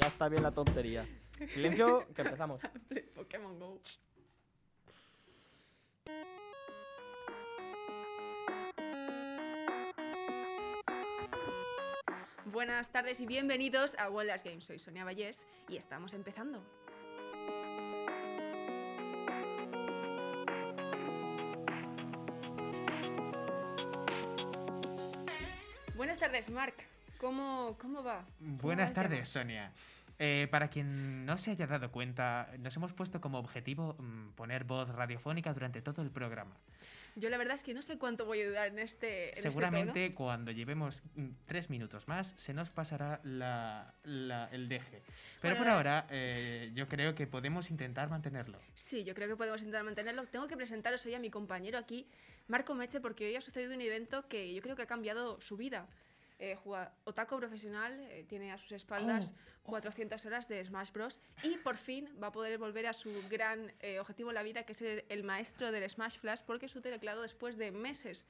Ya está bien la tontería. Silencio, que empezamos. Pokémon Go. Buenas tardes y bienvenidos a One Last Game. Soy Sonia Vallés y estamos empezando. Buenas tardes, Mark. ¿Cómo, cómo va? ¿Cómo va Buenas tardes, Sonia. Eh, para quien no se haya dado cuenta, nos hemos puesto como objetivo mm, poner voz radiofónica durante todo el programa. Yo la verdad es que no sé cuánto voy a ayudar en este, en este. Seguramente cuando llevemos mm, tres minutos más se nos pasará la- la- el deje. Pero por Bueno, ahora eh, yo creo que podemos intentar mantenerlo. Sí, yo creo que podemos intentar mantenerlo. Tengo que presentaros hoy a mi compañero aquí, Marco Meche, porque hoy ha sucedido un evento que yo creo que ha cambiado su vida. Eh, juega otaku profesional, eh, tiene a sus espaldas Oh, 400 horas de Smash Bros. Y por fin va a poder volver a su gran eh, objetivo en la vida, que es ser el maestro del Smash Flash, porque su teclado después de meses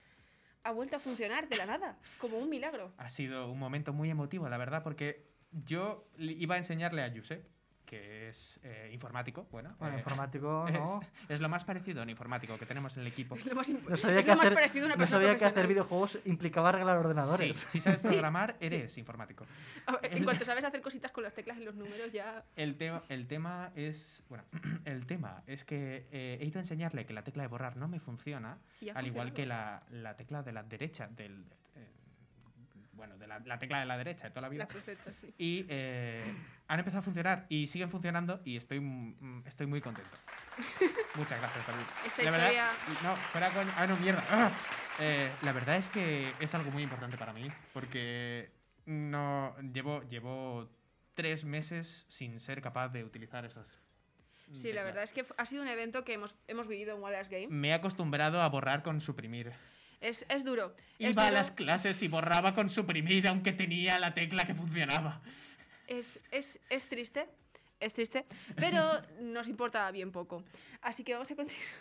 ha vuelto a funcionar de la nada, como un milagro. Ha sido un momento muy emotivo, la verdad, porque yo iba a enseñarle a Josep, que es eh, informático, bueno, Bueno, eh, informático, es, ¿no? es lo más parecido a un informático que tenemos en el equipo. Es lo más, imp- No sabía, es que lo más parecido a una no persona sabía que hacer videojuegos implicaba arreglar Sí, ordenadores. si sabes programar, eres informático. Ver, En cuanto sabes hacer cositas con las teclas y los números, ya El, tema el tema es. Bueno, el tema es que eh, he ido a enseñarle que la tecla de borrar no me funciona, al igual que la, la tecla de la derecha del. Bueno, de la, la tecla de la derecha de toda la vida. Las crucetas, sí. Y eh, han empezado a funcionar y siguen funcionando y estoy, mm, estoy muy contento. Muchas gracias, David. Esta La verdad- historia- no, fuera con... Ah, no, mierda. ¡Ah! Eh, la verdad es que es algo muy importante para mí porque no llevo, llevo tres meses sin ser capaz de utilizar esas... Sí, la verdad es que ha sido un evento que hemos, hemos vivido en Wallace Game. Me he acostumbrado a borrar con suprimir. Es, es duro. es, Iba a las clases y borraba con suprimir aunque tenía la tecla que funcionaba. es, es, es triste, es triste, pero nos importa bien poco. Así que vamos a continuar.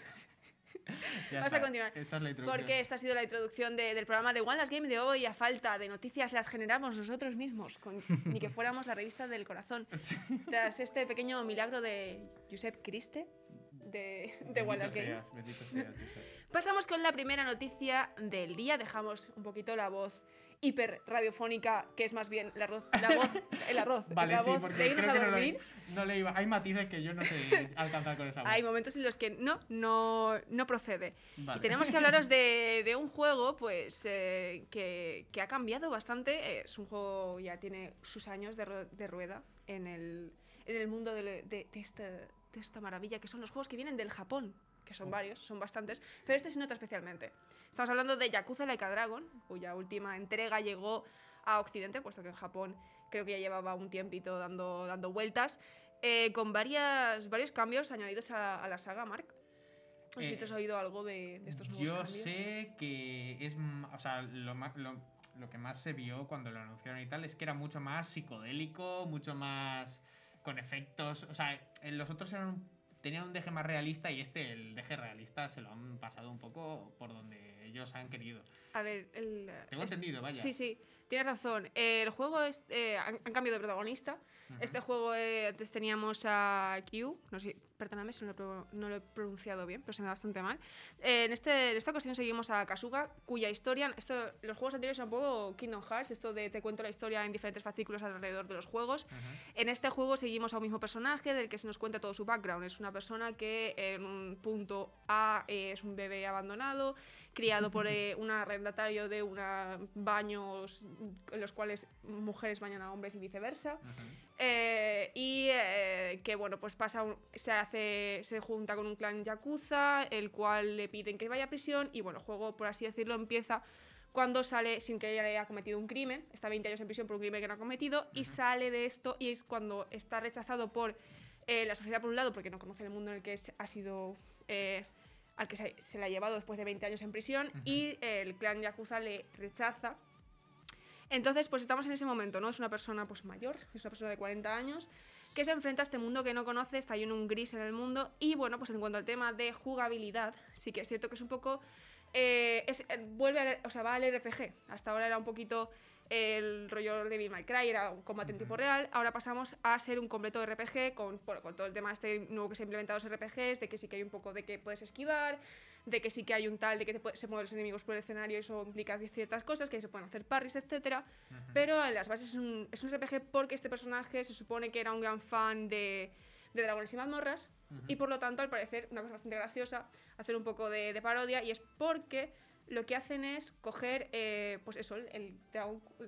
Ya Vamos a continuar, Esta es la introducción. Porque esta ha sido la introducción de- del programa de One Last Game de hoy. A falta de noticias las generamos nosotros mismos, con, ni que fuéramos la revista del corazón. Sí. Tras este pequeño milagro de Josep Criste, de, de One Last Game. seas, bendito seas, Josep. Pasamos con la primera noticia del día. Dejamos un poquito la voz hiper radiofónica, que es más bien la, voz, el arroz, Vale, la sí, voz de irnos a no dormir. le, no le iba. Hay matices que yo no sé alcanzar con esa voz. Hay momentos en los que no, no, no procede. Vale. Y tenemos que hablaros de, de un juego pues, eh, que, que ha cambiado bastante. Es un juego ya tiene sus años de, ru- de rueda en el, en el mundo de, de- de esta, de esta maravilla, que son los juegos que vienen del Japón, que son varios, son bastantes, pero este se nota especialmente. Estamos hablando de Yakuza Like a Dragon, cuya última entrega llegó a Occidente, puesto que en Japón creo que ya llevaba un tiempito dando, dando vueltas, eh, con varias, varios cambios añadidos a, a la saga, Mark. No sé si te has Eh, oído algo de, de estos nuevos Yo cambios. sé que es. O sea, lo, lo, lo que más se vio cuando lo anunciaron y tal es que era mucho más psicodélico, mucho más. con efectos. O sea, los otros eran tenían un deje más realista y este, el deje realista, se lo han pasado un poco por donde ellos han querido. A ver, el, Tengo es- entendido, vaya. Sí, sí, tienes razón. El juego es, eh, han, han cambiado de protagonista. Este juego eh, antes teníamos a Q, no sé, perdóname si no lo, no lo he pronunciado bien, pero se me da bastante mal. Eh, en, este, en esta ocasión seguimos a Kasuga, cuya historia, esto, los juegos anteriores son un poco Kingdom Hearts, esto de te cuento la historia en diferentes fascículos alrededor de los juegos. Ujú. En este juego seguimos a un mismo personaje del que se nos cuenta todo su background. Es una persona que en un punto A es un bebé abandonado, criado por eh, un arrendatario de una baños en los cuales mujeres bañan a hombres y viceversa. Ujú. Eh, y eh, que bueno, pues pasa, un- se hace, se junta con un clan yakuza, el cual le piden que vaya a prisión y bueno, el juego, por así decirlo, empieza cuando sale sin que haya cometido un crimen, está 20 años en prisión por un crimen que no ha cometido y sale de esto y es cuando está rechazado por eh, la sociedad por un lado porque no conoce el mundo en el que ha sido al que se, se le ha llevado después de 20 años en prisión y el clan yakuza le rechaza entonces, pues estamos en ese momento, ¿no? Es una persona pues mayor, es una persona de 40 años, que se enfrenta a este mundo que no conoce, está ahí en un gris en el mundo, y bueno, pues en cuanto al tema de jugabilidad, sí que es cierto que es un poco eh, eh, vuelve a- o sea, va al RPG. Hasta ahora era un poquito el rollo de Devil May Cry, era un combate en tiempo real. Ahora pasamos a ser un completo RPG con, bueno, con todo el tema este nuevo que se ha implementado en los RPGs, de que sí que hay un poco de que puedes esquivar, de que sí que hay un tal de que te puede- se mueven los enemigos por el escenario y eso implica ciertas cosas, que se pueden hacer parries, etcétera. Pero en las bases es un, es un RPG porque este personaje se supone que era un gran fan de, de Dragones y Mazmorras y por lo tanto, al parecer, una cosa bastante graciosa, hacer un poco de, de parodia y es porque lo que hacen es coger, eh, pues eso, el,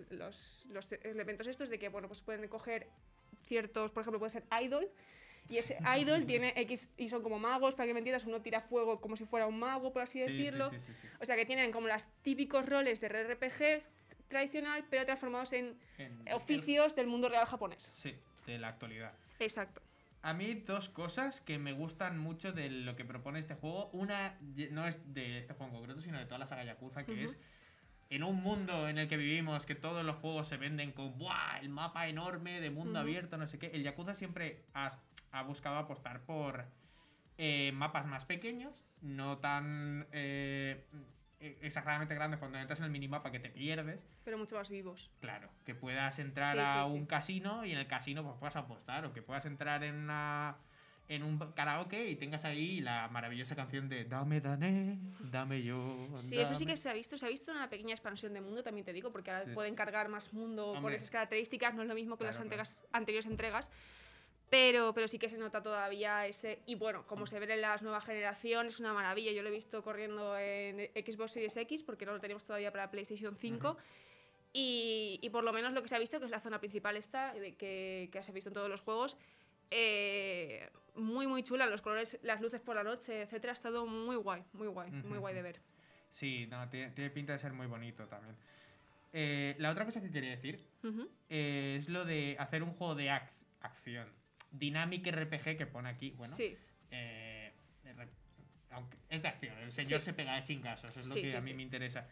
los, los elementos estos de que, bueno, pues pueden coger ciertos, por ejemplo, puede ser idol. Y ese idol tiene X y son como magos, para que me entiendas, uno tira fuego como si fuera un mago, por así Sí, sí, decirlo. sí, sí, sí. O sea que tienen como los típicos roles de RPG tradicional, pero transformados en En- oficios del mundo real japonés. Sí, de la actualidad. Exacto. A mí dos cosas que me gustan mucho de lo que propone este juego. Una no es de este juego en concreto, sino de toda la saga Yakuza, que es en un mundo en el que vivimos, que todos los juegos se venden con ¡buah! el mapa enorme de mundo abierto, no sé qué. El Yakuza siempre ha, ha buscado apostar por eh, mapas más pequeños, no tan eh, exageradamente grandes cuando entras en el minimapa que te pierdes. Pero mucho más vivos. Claro, que puedas entrar Sí, sí, a sí. un casino y en el casino pues puedas apostar o que puedas entrar en una en un karaoke y tengas ahí la maravillosa canción de Dame Dané, dame yo. Sí, eso sí dame". que se ha visto. Se ha visto una pequeña expansión de mundo, también te digo, porque ahora Sí. pueden cargar más mundo Hombre. esas características. No es lo mismo que las Claro, claro. entregas- anteriores entregas. Pero, pero sí que se nota todavía ese. Y bueno, como se ve en las nuevas generaciones, es una maravilla. Yo lo he visto corriendo en Xbox Series X, porque no lo tenemos todavía para PlayStation 5. y, y por lo menos lo que se ha visto, que es la zona principal esta, de que, que se ha visto en todos los juegos, eh, muy, muy chula. Los colores, las luces por la noche, etcétera, ha estado muy guay, muy guay, muy guay de ver. Sí, no, tiene, tiene pinta de ser muy bonito también. Eh, la otra cosa que quería decir eh, es lo de hacer un juego de ac- acción. Dynamic RPG que pone aquí. Bueno, Sí, eh, aunque es de acción, el señor Sí. se pega a chingazos, es lo Sí, que sí, a mí sí. me interesa.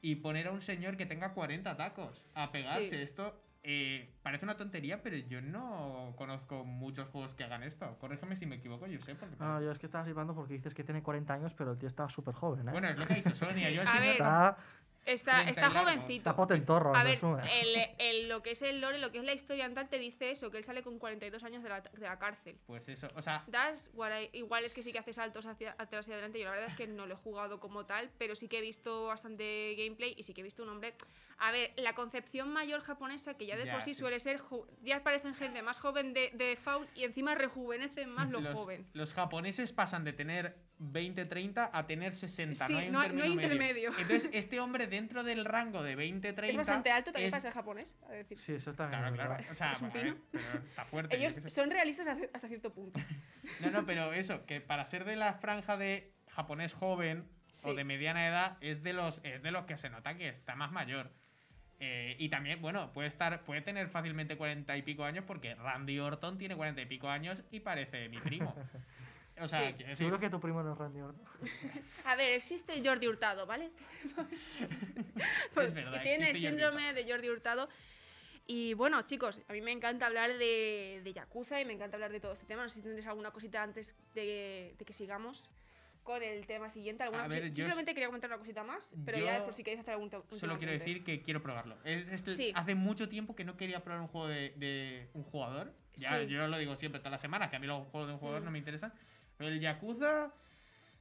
Y poner a un señor que tenga 40 tacos a pegarse, Sí. esto eh, parece una tontería, pero yo no conozco muchos juegos que hagan esto. Corrígeme si me equivoco, yo sé. Porque No, yo es que estaba flipando porque dices que tiene 40 años, pero el tío está súper joven, ¿eh? Bueno, es lo que ha dicho Sonia. Sí, yo el señor está, está, 30 está jovencito. está potentorro, A ver, el, el- lo que es el lore, lo que es la historia en tal, te dice eso, que él sale con 42 años de la, de la cárcel. Pues eso, o sea, Das, what I- igual es que sí que hace saltos hacia atrás y adelante. Yo la verdad es que no lo he jugado como tal, pero sí que he visto bastante gameplay y sí que he visto un hombre. A ver, la concepción mayor japonesa, que ya de Ya, por sí, sí. suele ser. Ya parecen gente más joven de, de y encima rejuvenecen más lo los, joven. los japoneses pasan de tener 20, 30 a tener 60. Sí, no hay, no hay- no hay intermedio. Entonces, este hombre dentro del rango de 20, 30. Es bastante alto también es- para ser japonés, a decir. Sí, eso también Claro, es claro. verdad. O sea, Es un a ver, pino. pero está fuerte. Ellos son realistas hasta cierto punto. No, no, pero eso, que para ser de la franja de japonés joven Sí. o de mediana edad, es de los, es de los que se nota que está más mayor. Eh, y también, bueno, puede estar, puede tener fácilmente cuarenta y pico años, porque Randy Orton tiene cuarenta y pico años y parece mi primo. O sea, Sí. decir, Seguro que tu primo no es Randy Orton. A ver, existe Jordi Hurtado, ¿vale? Pues, es verdad. y tiene el existe Jordi síndrome de Jordi Hurtado. Y bueno, chicos, a mí me encanta hablar de, de Yakuza y me encanta hablar de todo este tema. No sé si tendréis alguna cosita antes de, de que sigamos con el tema siguiente. ¿Alguna ver, yo yo solamente quería comentar una cosita más, pero ya después si queréis hacer algún Solo quiero decir que quiero probarlo. Es- es- Sí. Hace mucho tiempo que no quería probar un juego de, de un jugador. Ya, Sí. Yo lo digo siempre toda la semana, que a mí los juegos de un jugador Mm. no me interesan. El Yakuza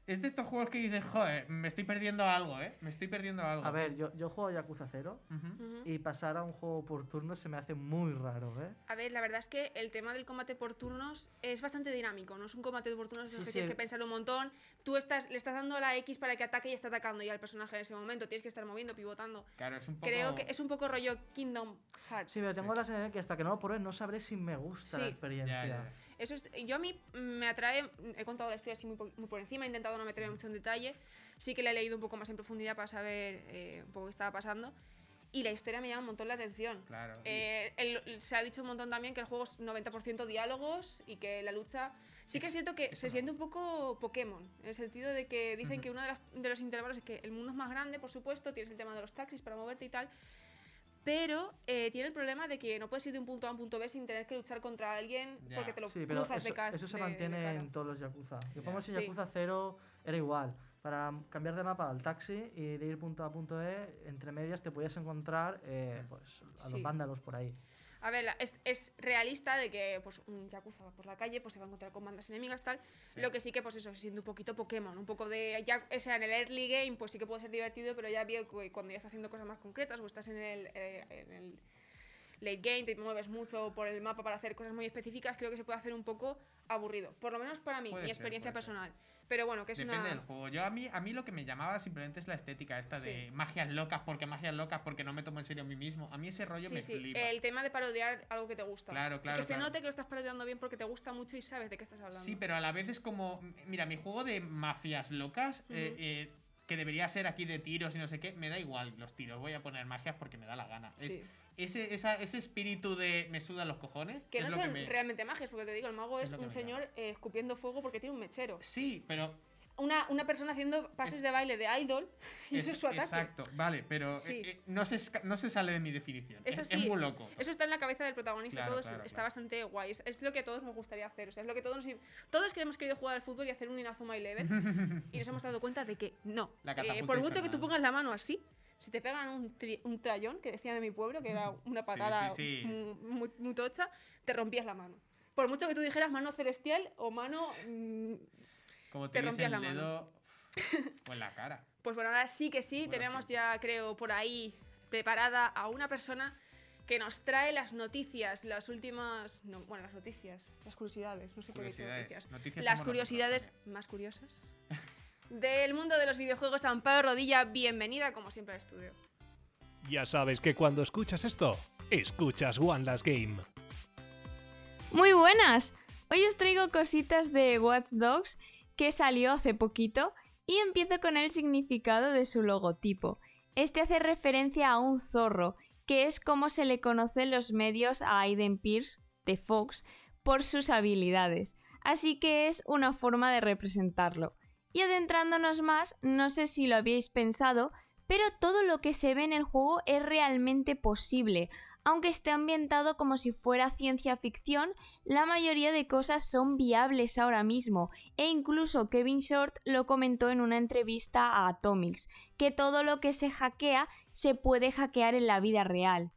es de estos juegos que dices, joder, me estoy perdiendo algo, ¿eh? Me estoy perdiendo algo. A ver, yo, yo juego a Yakuza 0 Ujú. Ujú. y pasar a un juego por turno se me hace muy raro, ¿eh? A ver, la verdad es que el tema del combate por turnos es bastante dinámico, no es un combate por turnos en el Sí, que sí. tienes que pensar un montón. Tú estás, le estás dando a la X para que ataque y está atacando ya al personaje en ese momento. Tienes que estar moviendo, pivotando. Claro, es un poco. Creo que es un poco rollo Kingdom Hearts. Sí, pero tengo la sensación que hasta que no lo pruebe no sabré si me gusta la Sí. experiencia. Ya, ya, ya. Eso es, yo a mí me atrae, he contado la historia así muy, muy por encima, he intentado no meterme mucho en detalle, sí que la he leído un poco más en profundidad para saber eh, un poco qué estaba pasando y la historia me llama un montón la atención. Claro. Eh, el- se ha dicho un montón también que el juego es 90% diálogos y que la lucha... Sí que es cierto que se no. siente un poco Pokémon, en el sentido de que dicen Ujú. que uno de, las- de los intervalos es que el mundo es más grande, por supuesto, tienes el tema de los taxis para moverte y tal, pero eh, tiene el problema de que no puedes ir de un punto A a un punto B sin tener que luchar contra alguien porque te lo Sí, pero cruzas eso, de cara. eso se de- de mantiene cara. en todos los Yakuza. Yo pongo si. Yakuza 0 era igual. para cambiar de mapa al taxi y de ir punto A a punto E, entre medias te podías encontrar eh, pues, a Sí. los vándalos por ahí. A ver, es, es realista de que pues, un Yakuza va por la calle, pues se va a encontrar con bandas enemigas, tal. Sí. Lo que sí que, pues eso, se siente un poquito Pokémon, un poco de. Ya, o sea, en el early game, pues sí que puede ser divertido, pero ya veo que cuando ya estás haciendo cosas más concretas o estás en el, eh, en el late game, te mueves mucho por el mapa para hacer cosas muy específicas, creo que se puede hacer un poco aburrido. Por lo menos para mí, Puede mi experiencia ser. personal. Pero bueno, que es Depende una. del juego. Yo a mí, a mí lo que me llamaba simplemente es la estética esta de magias locas, porque magias locas, porque no me tomo en serio a mí mismo. A mí ese rollo Sí, me sí, flipa. el tema de parodiar algo que te gusta. Claro, Y claro, que se note que lo estás parodiando bien porque te gusta mucho y sabes de qué estás hablando. Sí, pero a la vez es como. Mira, mi juego de mafias locas, eh, eh, que debería ser aquí de tiros y no sé qué, me da igual los tiros. Voy a poner magias porque me da la gana. Es- Sí. Ese, esa- ese espíritu de me sudan los cojones. Que es no son que me- realmente magias, porque te digo, el mago es es, un señor eh, escupiendo fuego porque tiene un mechero. Sí, pero. Una, una persona haciendo pases Es- de baile de idol y ese es su ataque. Exacto, vale, pero Sí. eh, eh, no, se, no se sale de mi definición. Es Es, es muy loco. Eso está en la cabeza del protagonista, Claro, todo claro, está claro. bastante guay. Es, es lo que a todos nos gustaría hacer. O sea, es lo que todos todos que hemos querido jugar al fútbol y hacer un Inazuma Eleven y nos hemos dado cuenta de que no. La Eh, por mucho que tú pongas la mano así, si te pegan un, tri- un trayón, que decían en mi pueblo, que era una patada sí, sí. mu- Muy, muy tocha, te rompías la mano. Por mucho que tú dijeras mano celestial o mano mm, Como te te, rompías el la mano. o en la cara. Pues bueno, ahora sí que sí, Buena tenemos ya, creo, por ahí preparada a una persona que nos trae las noticias, las últimas. No, bueno, las noticias, las curiosidades, no sé por qué noticias. Noticias las curiosidades nosotros más curiosas del mundo de los videojuegos. Amparo Rodilla, bienvenida como siempre al estudio. Ya sabes que cuando escuchas esto, escuchas One Last Game. Muy buenas. Hoy os traigo cositas de Watch Dogs que salió hace poquito y empiezo con el significado de su logotipo. Este hace referencia a un zorro, que es como se le conoce en los medios a Aiden Pierce de Fox por sus habilidades, así que es una forma de representarlo. Y adentrándonos más, no sé si lo habíais pensado, pero todo lo que se ve en el juego es realmente posible, aunque esté ambientado como si fuera ciencia ficción, la mayoría de cosas son viables ahora mismo, e incluso Kevin Short lo comentó en una entrevista a Atomics, que todo lo que se hackea se puede hackear en la vida real.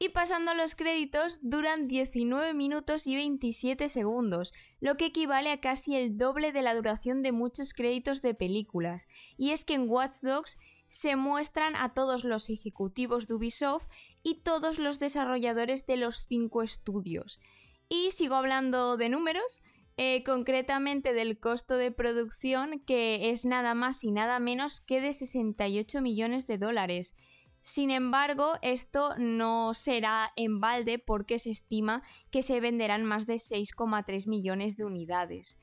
Y pasando a los créditos, duran 19 minutos y 27 segundos, lo que equivale a casi el doble de la duración de muchos créditos de películas. Y es que en Watch Dogs se muestran a todos los ejecutivos de Ubisoft y todos los desarrolladores de los cinco estudios. Y sigo hablando de números, eh, concretamente del costo de producción que es nada más y nada menos que de 68 millones de dólares. Sin embargo, esto no será en balde porque se estima que se venderán más de 6,3 millones de unidades.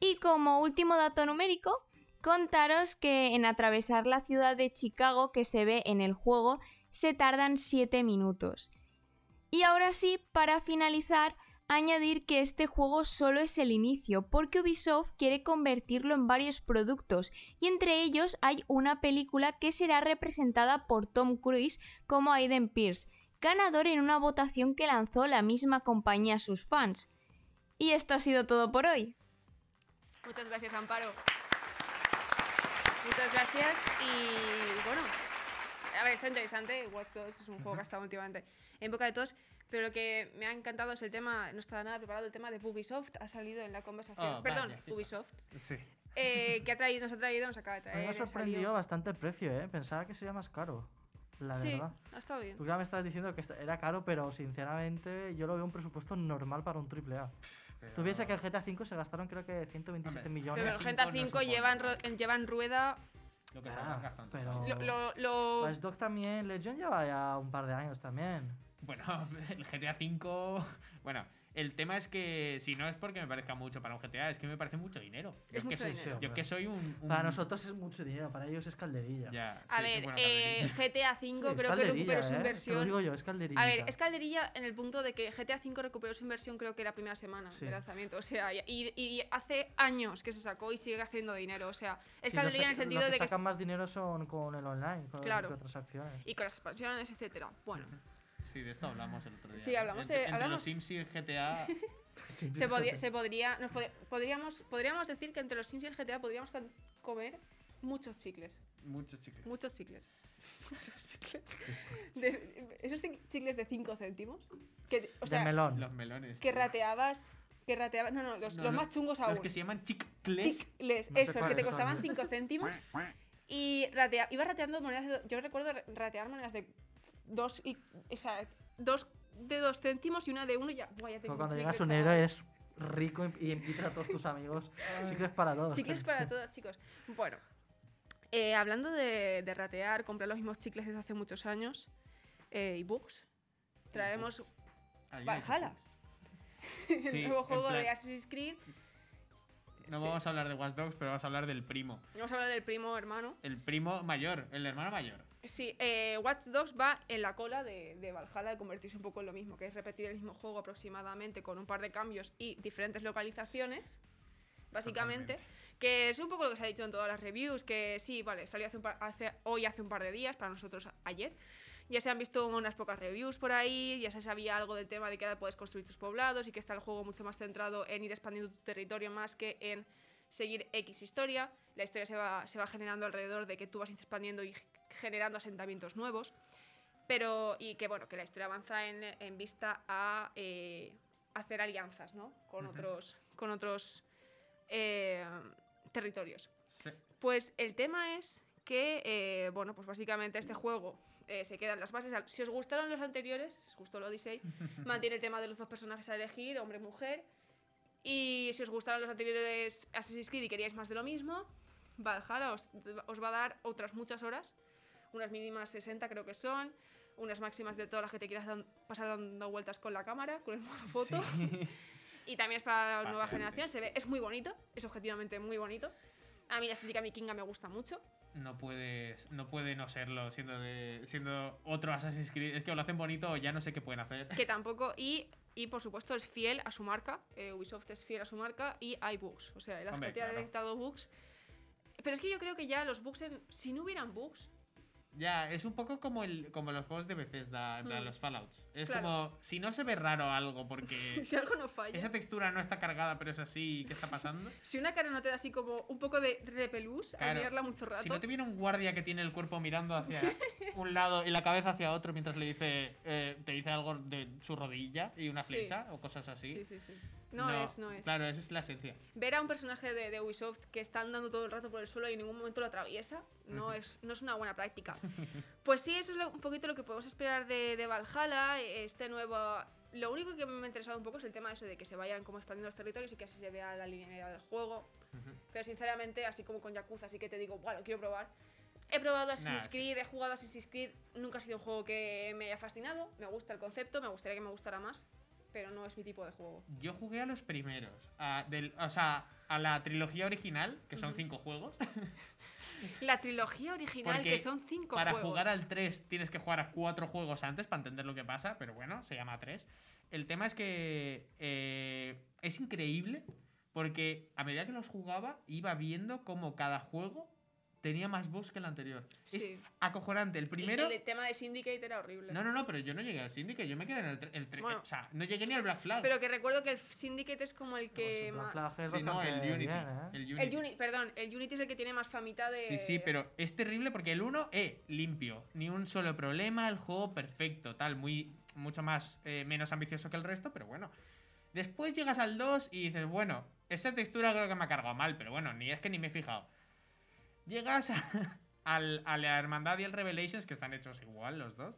Y como último dato numérico, contaros que en atravesar la ciudad de Chicago que se ve en el juego se tardan 7 minutos. Y ahora sí, para finalizar, añadir que este juego solo es el inicio, porque Ubisoft quiere convertirlo en varios productos, y entre ellos hay una película que será representada por Tom Cruise como Aiden Pierce, ganador en una votación que lanzó la misma compañía a sus fans. Y esto ha sido todo por hoy. Muchas gracias, Amparo. Muchas gracias y bueno, a ver, está interesante. Watch Dogs es un juego que ha estado últimamente en boca de todos, pero lo que me ha encantado es el tema, no estaba nada preparado, el tema de Ubisoft ha salido en la conversación. Oh, Perdón, vaya. Ubisoft. Sí. eh, que ha traído, nos ha traído, nos acaba de traer. me ha sorprendido bastante el precio, ¿eh? Pensaba que sería más caro, la Sí, verdad. ha estado bien. Tú ya me estabas diciendo que era caro, pero sinceramente yo lo veo un presupuesto normal para un triple A. Tú piensas que el GTA V se gastaron creo que 127 Hombre, millones. Pero el GTA no es un 5 juego lleva en, ro- normal. en- lleva en rueda. Lo que se Ah, habrán gastado en pero-. Lo, lo, lo- Watch Dogs también, Legion lleva ya un par de años también. Bueno, el GTA V. Bueno, el tema es que si no es porque me parezca mucho para un GTA, es que me parece mucho dinero. Es Yo mucho que soy, dinero. Yo que soy un. un- Para nosotros es mucho dinero, para ellos es calderilla. Ya, a sí, ver, bueno, eh. GTA Sí, 5 es creo que calderilla, recuperó su ¿eh? Te lo inversión. digo yo, es calderilla. A ver, es calderilla en el punto de que GTA V recuperó su inversión creo que la primera semana Sí. de lanzamiento. O sea, y, y hace años que se sacó y sigue haciendo dinero. O sea, es Sí, calderilla en el sentido que de que... sacan es- más dinero son con el online, con Claro. las transacciones. Y con las expansiones, etcétera. Bueno, Sí, de esto hablamos el otro día. Sí, hablamos entre, de- entre hablamos- los Sims y el GTA. Sí, se, podía, fíjate. se podría... Nos pod- podríamos, podríamos decir que entre los Sims y el GTA podríamos comer muchos chicles. Muchos chicles. Muchos chicles. Muchos chicles. De- esos chicles de 5 céntimos. Que, o de melón. Los melones. que rateabas. Que rateabas. No, no, los, No, los no, más chungos aún. Los que se llaman chicles. Chicles, No esos, que te costaban 5 céntimos. Y ratea, iba rateando monedas. de yo recuerdo ra- ratear monedas de 2 y. O sea, dos de 2 céntimos y una de 1 y ya. Buah, ya tengo cuando llegas un héroe eres rico y invitas a todos tus amigos. Chicles para todos. Chicles para todos, chicos. Bueno, eh, hablando de, de ratear, comprar los mismos chicles desde hace muchos años eh, y books, traemos Valhalla. hay el Sí, nuevo juego de plan- Assassin's Creed. No Sí. vamos a hablar de Watch Dogs, pero vamos a hablar del primo. Vamos a hablar del primo hermano. El primo mayor, el hermano mayor. Sí, eh, Watch Dogs va en la cola de, de Valhalla de convertirse un poco en lo mismo, que es repetir el mismo juego aproximadamente con un par de cambios y diferentes localizaciones, básicamente. Que es un poco lo que se ha dicho en todas las reviews, que sí, vale, salió hace un par- hace- hoy hace un par de días, para nosotros ayer. Ya se han visto unas pocas reviews por ahí, ya se sabía algo del tema de que ahora puedes construir tus poblados y que está el juego mucho más centrado en ir expandiendo tu territorio más que en seguir X historia. La historia se va, se va generando alrededor de que tú vas expandiendo y generando asentamientos nuevos. Pero, y que bueno, que la historia avanza en, en vista a eh, hacer alianzas, ¿no? Con otros, con otros eh, territorios. Sí. Pues el tema es que, eh, bueno, pues básicamente este juego eh, se quedan las bases. Si os gustaron los anteriores, si os gustó el Odyssey, mantiene el tema de los dos personajes a elegir, hombre y mujer. Y si os gustaron los anteriores Assassin's Creed y queríais más de lo mismo, Valhalla os, os va a dar otras muchas horas, unas mínimas 60 creo que son, unas máximas de todas las que te quieras dan- pasar dando vueltas con la cámara, con el modo foto. Sí. Y también es para la nueva generación, se ve, es muy bonito, es objetivamente muy bonito. A mí la estética vikinga me gusta mucho. No puedes, no puede no serlo siendo de, siendo otro Assassin's Creed. Es que o lo hacen bonito o ya no sé qué pueden hacer. que tampoco y, y por supuesto es fiel a su marca eh, Ubisoft es fiel a su marca y hay bugs o sea el Hombre, ha claro. detectado bugs pero es que yo creo que ya los bugs en, si no hubieran bugs Ya, es un poco como, el, como los juegos de Bethesda, de Hmm. los Fallouts. Es Claro. como, si no se ve raro algo porque si algo no falla esa textura no está cargada pero es así, ¿qué está pasando? si una cara no te da así como un poco de repelús al Claro. mirarla mucho rato Si no te viene un guardia que tiene el cuerpo mirando hacia un lado y la cabeza hacia otro mientras le dice, eh, te dice algo de su rodilla y una Sí. flecha o cosas así. sí sí sí no, es no es Claro, esa es la esencia. ver a un personaje de, de Ubisoft que está andando todo el rato por el suelo y en ningún momento lo atraviesa no, es, no es una buena práctica. Pues sí, eso es lo- un poquito lo que podemos esperar de, de Valhalla, este nuevo... Lo único que me ha interesado un poco es el tema de eso de que se vayan como expandiendo los territorios y que así se vea la linealidad del juego. Pero sinceramente, así como con Yakuza, así que te digo, bueno, quiero probar. He probado Assassin's sí. Creed, he jugado Assassin's Creed, nunca ha sido un juego que me haya fascinado. Me gusta el concepto, me gustaría que me gustara más, pero no es mi tipo de juego. Yo jugué a los primeros, a, del, o sea, a la trilogía original, que son cinco juegos. La trilogía original, Porque que son cinco Para juegos. jugar al 3 tienes que jugar a cuatro juegos antes para entender lo que pasa, pero bueno, se llama 3. El tema es que eh, es increíble porque a medida que los jugaba iba viendo cómo cada juego tenía más bugs que el anterior. Sí. Es acojonante. El primero... El, el tema de Syndicate era horrible. No, no, no, pero yo no llegué al Syndicate, yo me quedé en el 3. Bueno. o sea, no llegué ni al Black Flag. Pero que recuerdo que el Syndicate es como el que Pues el Black más. Flag es Sí, no, el Unity. bien, ¿eh? el Unity. El Unity, perdón, el Unity es el que tiene más famita de. Sí, sí, pero es terrible porque el 1, eh, limpio. Ni un solo problema, el juego perfecto, tal, muy, mucho más, eh, menos ambicioso que el resto, pero bueno. Después llegas al 2 y dices, bueno, esa textura creo que me ha cargado mal, pero bueno, ni es que ni me he fijado. Llegas a, a la Hermandad y el Revelations, que están hechos igual los dos.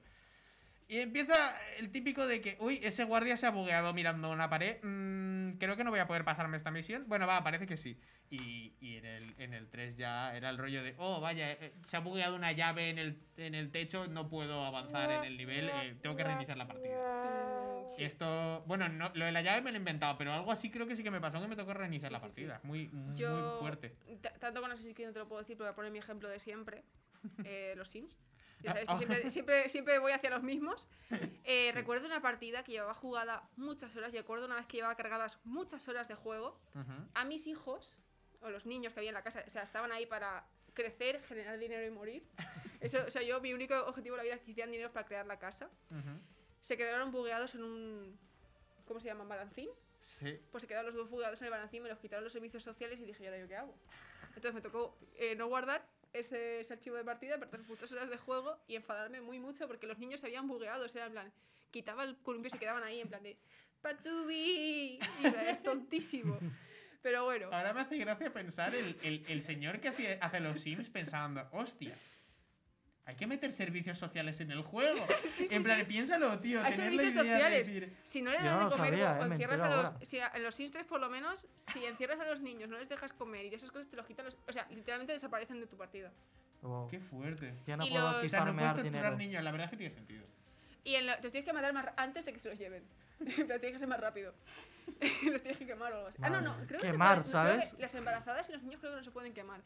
Y empieza el típico de que, uy, ese guardia se ha bugueado mirando una pared. mm, creo que no voy a poder pasarme esta misión. Bueno, va, parece que sí. Y, y en, el, en el 3 ya era el rollo de, oh, vaya, eh, se ha bugueado una llave en el, en el techo, no puedo avanzar en el nivel, eh, tengo que reiniciar la partida. Mm, Y sí. esto, bueno, no, lo de la llave me lo he inventado, pero algo así creo que sí que me pasó, que me tocó reiniciar Sí, la sí, partida. Muy, muy Yo, fuerte. tanto con Assassin's Creed no te lo puedo decir, pero voy a poner mi ejemplo de siempre: eh, los Sims. Ya sabéis que siempre, siempre, siempre voy hacia los mismos. Eh, Sí. Recuerdo una partida que llevaba jugada muchas horas y recuerdo una vez que llevaba cargadas muchas horas de juego. Ujú. A mis hijos, o los niños que había en la casa, o sea, estaban ahí para crecer, generar dinero y morir. Eso, o sea, yo mi único objetivo en la vida es que hicieran dinero para crear la casa. Ujú. Se quedaron bugueados en un. ¿Cómo se llama? ¿Balancín? Sí. pues se quedaron los dos fugados en el balancín, me los quitaron los servicios sociales y dije, ¿y ahora yo qué hago? Entonces me tocó eh, no guardar ese, ese archivo de partida, perder muchas horas de juego y enfadarme muy mucho porque los niños se habían bugueado, o en plan, quitaba el columpio y se quedaban ahí en plan de ¡Pachubi! Y es tontísimo. Pero bueno, Ahora me hace gracia pensar el, el- el señor que hace, hace los Sims pensando, hostia, hay que meter servicios sociales en el juego. Sí, sí, en plan, sí. piénsalo, tío. hay tener la servicios idea de sociales. decir, Si no le das no de lo comer sabía, o eh, encierras a los. Si a- en los Sims 3, por lo menos, si encierras a los niños, no les dejas comer y de esas cosas te los quitan los. O sea, literalmente desaparecen de tu partida. Como, Qué fuerte. ya no Y puedo los- aquí O sea, no puedes torturar niños, la verdad es que tiene sentido. Y en lo- te los tienes que matar más antes de que se los lleven. Pero tienes que ser más rápido. los tienes que quemar o algo así. Ah, no, no. Creo que, Quemar, te pueden- creo ¿sabes? que las embarazadas y los niños creo que no se pueden quemar.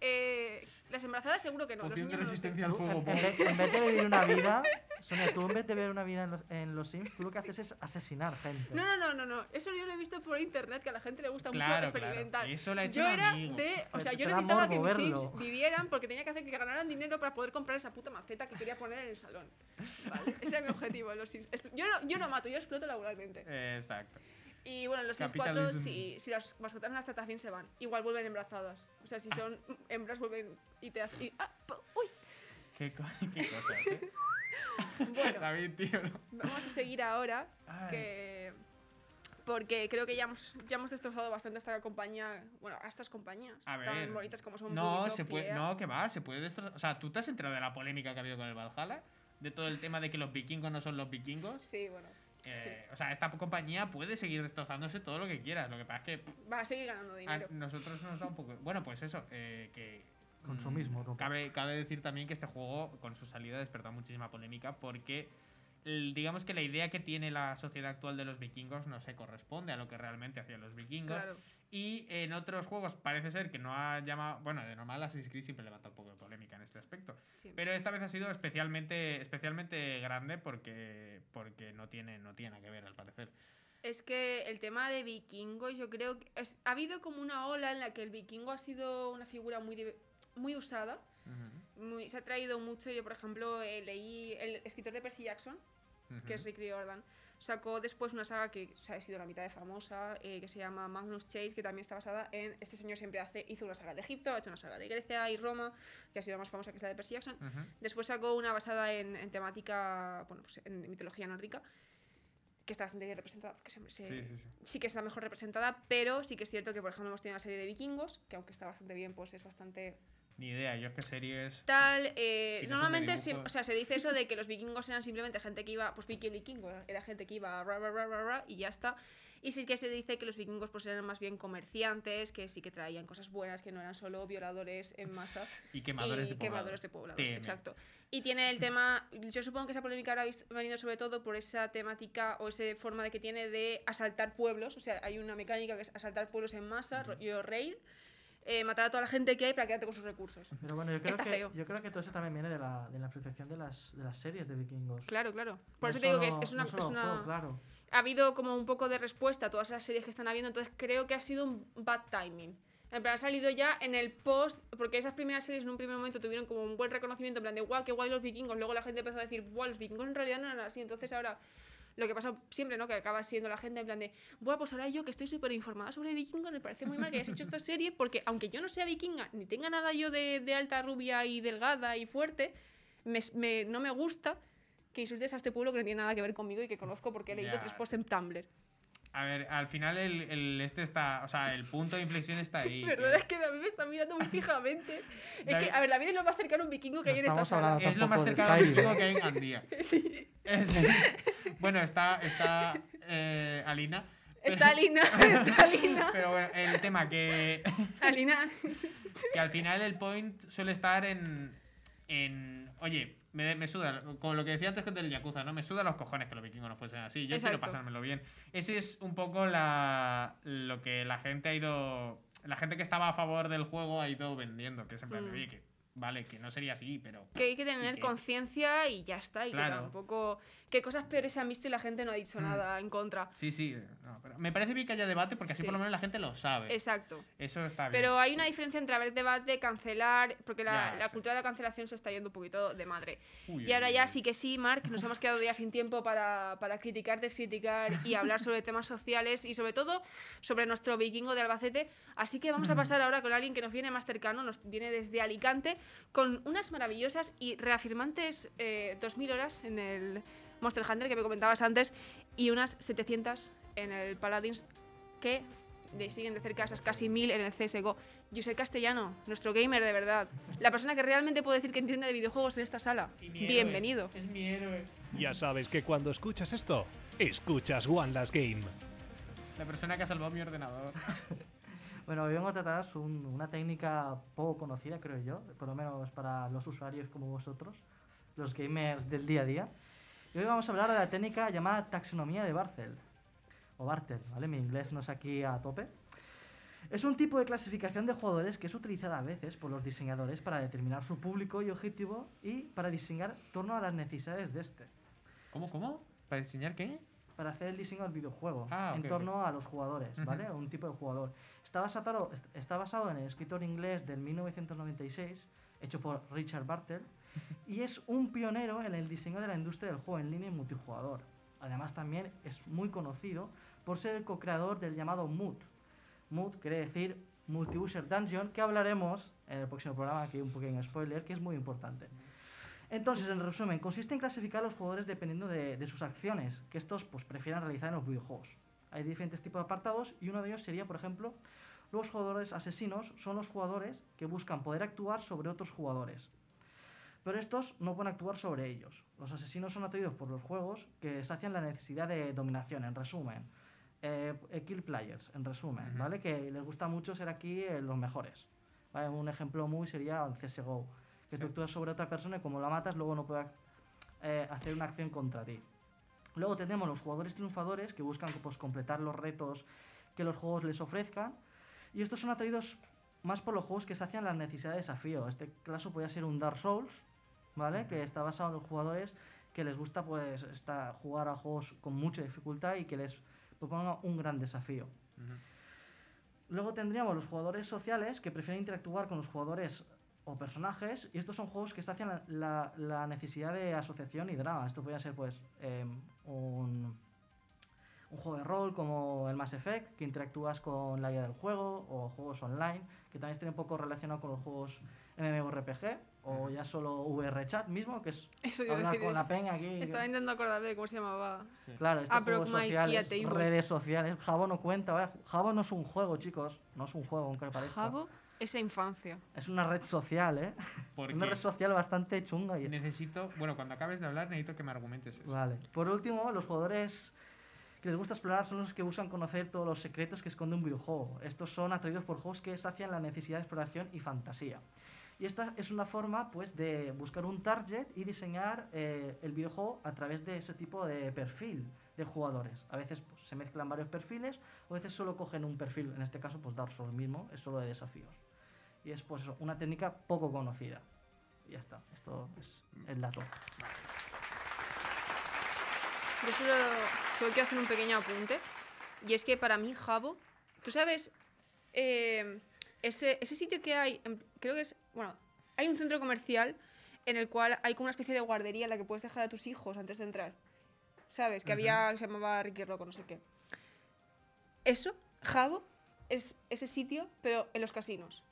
Eh, las embarazadas seguro que no. Los niños no lo sé. resistencia al fuego. en, en vez, en vez de vivir una vida, Sonia, tú en vez de vivir una vida en los, en los Sims, tú lo que haces es asesinar gente. No, no, no, no, no. Eso yo lo he visto por internet, que a la gente le gusta mucho Claro, experimentar. claro. Eso lo ha hecho yo un era amigo. de. O sea, te yo da necesitaba que morbo mis Sims vivieran porque tenía que hacer que ganaran dinero para poder comprar esa puta maceta que quería poner en el salón. Vale, ese era mi objetivo en los Sims. Yo no, yo no mato, yo exploto laboralmente. Exacto. Y bueno, en los Sims 4, Capitalism. si, si las mascotas no las tratas bien, se van. Igual vuelven embarazadas. O sea, si son hembras, vuelven y te hacen. y- ah, uy. Qué, co- qué cosas, ¿eh? Bueno, David, tío. no. vamos a seguir ahora. Que porque creo que ya hemos, ya hemos destrozado bastante esta compañía, bueno, a estas compañías A tan ver, bonitas como son No, Ubisoft se puede, no, que va, se puede destrozar. O sea, ¿tú te has enterado de la polémica que ha habido con el Valhalla? De todo el tema de que los vikingos no son los vikingos. Sí, bueno, Eh, sí. O sea, esta compañía puede seguir destrozándose todo lo que quieras. Lo que pasa es que va a seguir ganando a dinero. nosotros nos da un poco. Bueno, pues eso, eh, que. Consumismo, ¿no? Cabe, cabe decir también que este juego, con su salida, ha despertado muchísima polémica porque. Digamos que la idea que tiene la sociedad actual de los vikingos no se corresponde a lo que realmente hacían los vikingos. Claro. Y en otros juegos parece ser que no ha llamado. Bueno, de normal Assassin's Creed siempre levanta un poco de polémica en este aspecto. Sí. Pero esta vez ha sido especialmente, especialmente grande porque, porque no, tiene, no tiene nada que ver, al parecer. Es que el tema de vikingos, yo creo que es- ha habido como una ola en la que el vikingo ha sido una figura muy, muy usada. Muy- se ha traído mucho. Yo, por ejemplo, eh, leí el escritor de Percy Jackson, que es Rick Riordan, sacó después una saga que o sea, ha sido la mitad de famosa, eh, que se llama Magnus Chase, que también está basada en. Este señor siempre hace, hizo una saga de Egipto, ha hecho una saga de Grecia y Roma, que ha sido más famosa que es la de Percy Jackson. Después sacó una basada en, en temática, bueno, pues en mitología nórdica, que está bastante bien representada, porque siempre se, Sí, sí, sí. sí que es la mejor representada, pero sí que es cierto que, por ejemplo, hemos tenido una serie de vikingos, que aunque está bastante bien, pues es bastante Ni idea, yo es que series. tal. eh, Si no normalmente, se, o sea, se dice eso de que los vikingos eran simplemente gente que iba, pues Viking vikingo, era gente que iba ra, ra, ra, ra, ra, y ya está. Y sí que se dice que los vikingos pues eran más bien comerciantes, que sí que traían cosas buenas, que no eran solo violadores en masa Y quemadores y de poblados. quemadores de poblados, exacto. Y tiene el tema, yo supongo que esa polémica habrá venido sobre todo por esa temática o esa forma de que tiene de asaltar pueblos, o sea, hay una mecánica que es asaltar pueblos en masa, rollo raid, eh, matar a toda la gente que hay para quedarte con sus recursos. Pero bueno, yo creo, Está que, feo. yo creo que todo eso también viene de la, de la influenciación de las, de las series de vikingos. Claro, claro. Por No eso te digo que es, es una... no solo es una- claro. Ha habido como un poco de respuesta a todas las series que están habiendo, entonces creo que ha sido un bad timing. En plan, ha salido ya en el post, porque esas primeras series en un primer momento tuvieron como un buen reconocimiento, en plan de guau, qué guay los vikingos. Luego la gente empezó a decir, guau, los vikingos en realidad no eran así. Entonces ahora lo que pasa siempre, ¿no? Que acaba siendo la gente en plan de, guau, pues ahora yo que estoy súper informada sobre vikingos, me parece muy mal que hayas hecho esta serie, porque aunque yo no sea vikinga, ni tenga nada yo de, de alta rubia y delgada y fuerte, me- me- no me gusta que insultes a este pueblo que no tiene nada que ver conmigo y que conozco porque he leído Ya. tres posts en Tumblr. A ver, al final el, el este está. O sea, el punto de inflexión está ahí. Verdad que es que David me está mirando muy fijamente. es David- que, a ver, David es lo más cercano a un vikingo que No hay en esta estamos sala. hablando- Es lo más cercano al Skyrim. vikingo que hay en Gandía. Sí. Es- bueno, está, está eh, Alina. Está Alina, está Alina. Pero bueno, el tema que, Alina. que al final el point suele estar en. en oye, me, me suda, como lo que decía antes con el Yakuza, ¿no? Me suda los cojones que los vikingos no fuesen así. Yo quiero Exacto. pasármelo bien. Ese es un poco la, lo que la gente ha ido. La gente que estaba a favor del juego ha ido vendiendo, que es en plan, de, Mm. que vale, que no sería así, pero... Que hay que tener conciencia y ya está. Y Claro. que tampoco. Que cosas peores se han visto y la gente no ha dicho Mm. nada en contra. Sí, sí, no, pero me parece bien que haya debate porque así Sí. por lo menos la gente lo sabe. Exacto. Eso está bien. Pero hay una diferencia entre haber debate, cancelar, porque la, Ya, la sí. cultura de la cancelación se está yendo un poquito de madre. Uy, Y ahora uy, ya uy. sí que sí, Mark, nos hemos quedado ya sin tiempo para, para criticar, descriticar y hablar sobre temas sociales y sobre todo sobre nuestro vikingo de Albacete. Así que vamos a pasar ahora con alguien que nos viene más cercano, nos viene desde Alicante, con unas maravillosas y reafirmantes eh, 2000 horas en el Monster Hunter que me comentabas antes y unas 700 en el Paladins que le siguen de cerca esas casi 1000 en el CSGO. José Castellano, nuestro gamer de verdad, la persona que realmente puede decir que entiende de videojuegos en esta sala. Bienvenido. Es mi héroe. Ya sabes que cuando escuchas esto, escuchas One Last Game. La persona que ha salvado mi ordenador. Bueno, hoy vengo a trataros un- una técnica poco conocida, creo yo, por lo menos para los usuarios como vosotros, los gamers del día a día. Y hoy vamos a hablar de la técnica llamada taxonomía de Bartel, o Bartel, ¿vale? Mi inglés no es aquí a tope. Es un tipo de clasificación de jugadores que es utilizada a veces por los diseñadores para determinar su público y objetivo y para diseñar torno a las necesidades de este. ¿Cómo, cómo? ¿Para diseñar qué? para hacer el diseño del videojuego Ah, ok, en torno a los jugadores. ¿vale? Un tipo de jugador. Está basado, est- está basado en el escritor inglés del 1996, hecho por Richard Bartel, y es un pionero en el diseño de la industria del juego en línea y multijugador. Además también es muy conocido por ser el co-creador del llamado MUD. MUD quiere decir Multi-User Dungeon, que hablaremos en el próximo programa, aquí un pequeño spoiler, que es muy importante. Entonces, en resumen, consiste en clasificar a los jugadores dependiendo de, de sus acciones, que estos pues, prefieran realizar en los videojuegos. Hay diferentes tipos de apartados y uno de ellos sería, por ejemplo, los jugadores asesinos son los jugadores que buscan poder actuar sobre otros jugadores. Pero estos no pueden actuar sobre ellos. Los asesinos son atraídos por los juegos que sacian la necesidad de dominación, en resumen. Eh, kill players, en resumen. ¿vale? Que les gusta mucho ser aquí eh, los mejores. ¿vale? Un ejemplo muy sería el CSGO, que tú Sí. actúas sobre otra persona y como la matas, luego no puede eh, hacer una acción contra ti. Luego tenemos los jugadores triunfadores que buscan pues, completar los retos que los juegos les ofrezcan. Y estos son atraídos más por los juegos que sacian la necesidad de desafío. Este caso podría ser un Dark Souls, ¿vale? Que está basado en los jugadores que les gusta pues esta- jugar a juegos con mucha dificultad y que les proponga un gran desafío. Luego tendríamos los jugadores sociales que prefieren interactuar con los jugadores o personajes y estos son juegos que sacian la, la- la necesidad de asociación y drama. Esto podría ser pues em, un, un juego de rol como el Mass Effect que interactúas con la guía del juego o juegos online que también estén un poco relacionados con los juegos MMORPG o ya solo VR chat mismo que es Eso hablar decir. con la peña aquí. Estaba intentando acordarme de cómo se llamaba. Sí. Claro, estos Ah, hay sociales, redes sociales. Jabo no cuenta, ¿vale? Jabo no es un juego, chicos. No es un juego, aunque parezca. Jabo, esa infancia. Es una red social, ¿eh? Una red social bastante chunga. Y... necesito... Bueno, cuando acabes de hablar necesito que me argumentes eso. Vale. Por último, los jugadores que les gusta explorar son los que buscan conocer todos los secretos que esconde un videojuego. Estos son atraídos por juegos que sacian la necesidad de exploración y fantasía. Y esta es una forma, pues, de buscar un target y diseñar eh, el videojuego a través de ese tipo de perfil de jugadores. A veces pues, se mezclan varios perfiles, o a veces solo cogen un perfil. En este caso, pues Dark Souls mismo es solo de desafíos. Y es, pues, una técnica poco conocida. Y ya está. Esto es el dato. Yo solo, solo quiero hacer un pequeño apunte. Y es que para mí, Jabo, tú sabes, eh, ese, ese sitio que hay, creo que es, bueno, hay un centro comercial en el cual hay como una especie de guardería en la que puedes dejar a tus hijos antes de entrar. ¿Sabes? Que había, que se llamaba Ricky Rocco, no sé qué. Eso, Jabo, es ese sitio, pero en los casinos.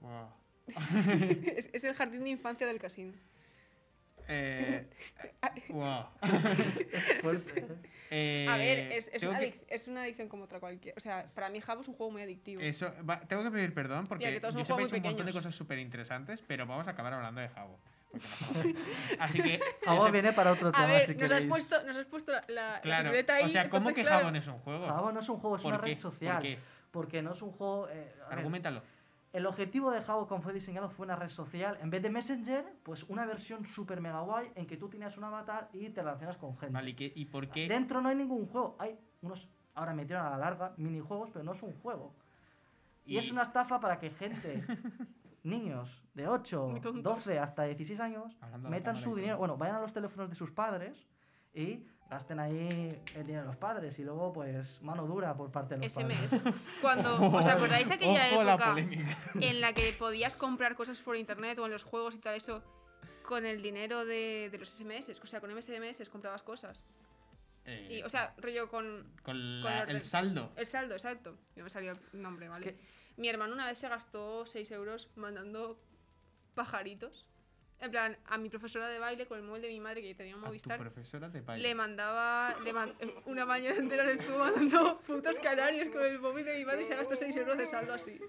Wow. es, es el jardín de infancia del casino. Eh, wow. Fuerte, ¿eh? Eh, A ver, es, es tengo una, que- es una adicción como otra cualquiera. O sea, para mí Jabo es un juego muy adictivo. Eso, va- tengo que pedir perdón porque yo siempre he hecho un montón de cosas súper interesantes, pero vamos a acabar hablando de Jabo. Así que. Jabo viene para otro tema, A ver, si nos, has puesto, nos has puesto la, la, la Claro, libreta ahí. o sea, ¿cómo entonces, que claro, Jabo no es un juego? Jabo no es un juego, es ¿Por una qué? red social. ¿Por qué? Porque no es un juego. eh, ver, Argumentalo. El objetivo de Jabo, como fue diseñado, fue una red social. En vez de Messenger, pues una versión super mega guay en que tú tienes un avatar y te relacionas con gente. Vale, ¿y, qué- y por qué? Dentro no hay ningún juego. Hay unos. Ahora metieron a la larga minijuegos, pero no es un juego. Y, Y- es una estafa para que gente niños de 8, Muy tontos. 12 hasta 16 años Hablando metan su dinero, bueno, vayan a los teléfonos de sus padres y gasten ahí el dinero de los padres y luego pues mano dura por parte de los padres. SMS. Cuando, ¿os acordáis de aquella la época polémica. en la que podías comprar cosas por internet o en los juegos y tal eso con el dinero de, de los SMS? O sea, con MSMS comprabas cosas. Eh, Y, o sea, rollo con con, con la- los el re- saldo. el saldo, exacto. No me salió el nombre, ¿vale? que- Mi hermano una vez se gastó 6 euros mandando pajaritos. En plan, a mi profesora de baile con el móvil de mi madre que tenía un A tu Movistar. profesora de baile. Le mandaba. le man- una mañana entera le estuvo mandando putos canarios con el móvil de mi madre y se gastó 6 euros de saldo así.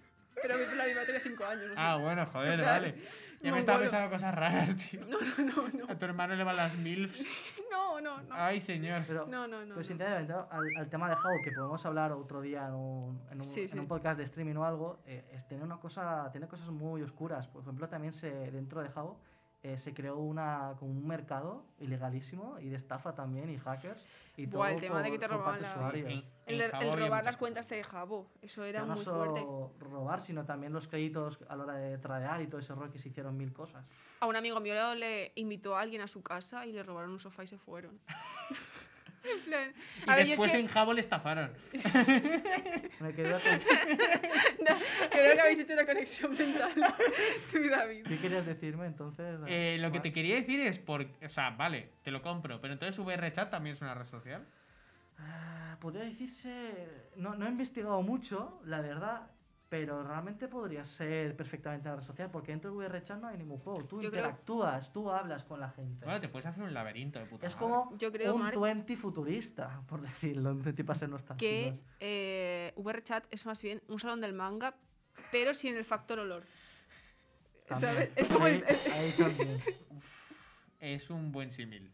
Pero mi, la mi madre tenía 5 años. no sé. Ah, bueno, joder, plan, vale. Ya me estaba mongolo. pensando cosas raras, tío. No, no, no, no. A tu hermano le van las MILFs. No, no, no. Ay, señor. Pero, No, no, no. pero no. sinceramente, ¿no? al, al tema de Jabo, que podemos hablar otro día en un, en un, Sí, en sí. un podcast de streaming o algo, eh, es- tiene, una cosa, tiene cosas muy oscuras. Por ejemplo, también se, dentro de Jabo eh, se creó una, como un mercado ilegalísimo y de estafa también y hackers. Y Buah, el todo tema de por- que te robaban de la- usuarios. En- El, en de- el Jabo había robar las cuentas de Jabo. Eso era Ya no muy fuerte. solo robar, sino también los créditos a la hora de tradear y todo ese rol que se hicieron mil cosas. A un amigo mío le invitó a alguien a su casa y le robaron un sofá y se fueron. en plan. Y A ver, yo es después que en Jabo le estafaron. Me quedé con- creo que habéis hecho una conexión mental. Tú y David. ¿Qué querías decirme entonces? Eh, lo que te quería decir es, por, o sea, vale, te lo compro, pero entonces VRChat también es una red social. Ah, podría decirse. No, no he investigado mucho, la verdad, pero realmente podría ser perfectamente una red social, porque dentro de VRChat no hay ningún juego. Tú Yo creo- interactúas, tú hablas con la gente. Bueno, te puedes hacer un laberinto de puta es madre. como Yo creo, un Marc, 20 futurista, por decirlo, un 20 para ser nostálgicos. Que eh, VRChat es más bien un salón del manga, pero sin el factor olor. También. ¿Sabes? Es como el, Ahí- ahí también. Es un buen símil.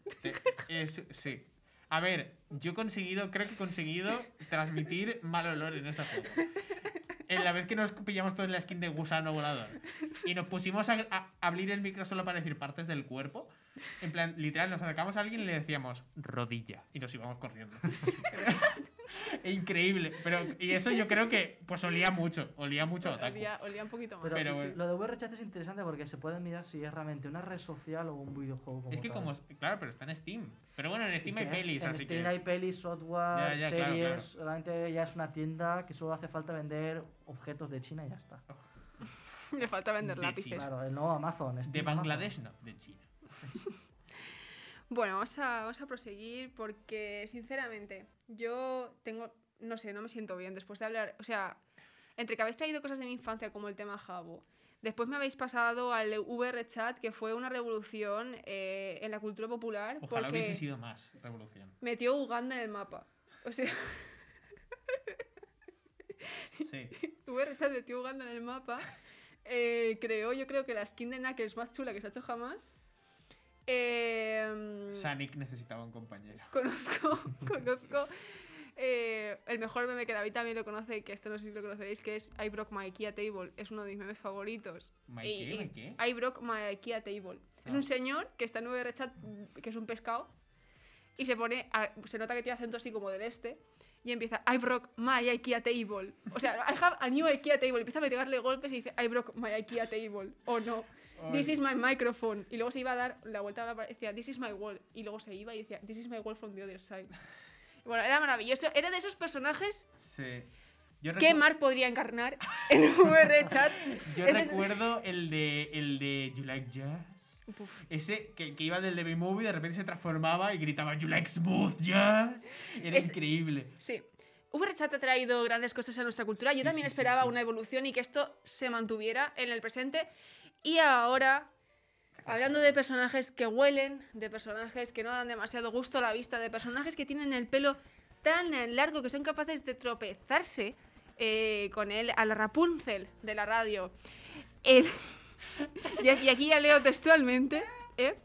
Es- sí. A ver, yo he conseguido, creo que he conseguido transmitir mal olor en esa foto. En la vez que nos pillamos todos la skin de gusano volador y nos pusimos a, a abrir el micro solo para decir partes del cuerpo, en plan, literal, nos acercamos a alguien y le decíamos rodilla y nos íbamos corriendo. Increíble. Pero, y eso yo creo que pues olía mucho, olía mucho a otaku. olía, olía un poquito más. Pero, Pero, sí, lo de VRChat es interesante porque se puede mirar si es realmente una red social o un videojuego. Como Es que tal. como, claro, pero está en Steam. Pero bueno, en Steam hay que pelis, en así Steam que... hay pelis, software, Ya, ya, claro, series. Realmente ya es una tienda que solo hace falta vender objetos de China y ya está. Le falta vender de lápices. China. Claro, el nuevo Amazon. De Steam Bangladesh, no, de China. Bueno, vamos a, vamos a proseguir porque, sinceramente, yo tengo, no sé, no me siento bien después de hablar, o sea, entre que habéis traído cosas de mi infancia como el tema Jabo, después me habéis pasado al VRChat, que fue una revolución eh, en la cultura popular, Ojalá porque hubiese sido más revolución. metió Uganda en el mapa. O sea, Sí. VRChat metió Uganda en el mapa, eh, creó yo creo que la skin de Knuckles más chula que se ha hecho jamás. Eh, Sonic necesitaba un compañero. conozco, conozco eh, el mejor meme que David también lo conoce, que esto no sé si lo conoceréis, que es I broke my IKEA table. Es uno de mis memes favoritos. ¿My Y- qué? y- ¿My qué? I broke my IKEA table. Es Ah. un señor que está en VRChat, que es un pescado, y se pone, a- se nota que tiene acento así como del este, y empieza, I broke my IKEA table. O sea, I have a new IKEA table. Empieza a pegarle golpes y dice, I broke my IKEA table. O no. This is my microphone. Y luego se iba a dar la vuelta a la pared decía, This is my wall. Y luego se iba y decía, This is my wall from the other side. Bueno, era maravilloso. Era de esos personajes Sí. Yo, recu- Mark podría encarnar en VRChat. yo es de- recuerdo el de, el de You Like Jazz. Uf. Ese que, que iba del de B-Movie, de repente se transformaba y gritaba You Like Smooth Jazz. Era Es- increíble. Sí. VRChat ha traído grandes cosas a nuestra cultura. Yo Sí, también sí, esperaba sí. una evolución y que esto se mantuviera en el presente. Y ahora, hablando de personajes que huelen, de personajes que no dan demasiado gusto a la vista, de personajes que tienen el pelo tan largo que son capaces de tropezarse eh, con él a la Rapunzel de la radio. El- y aquí y aquí ya leo textualmente, ¿eh?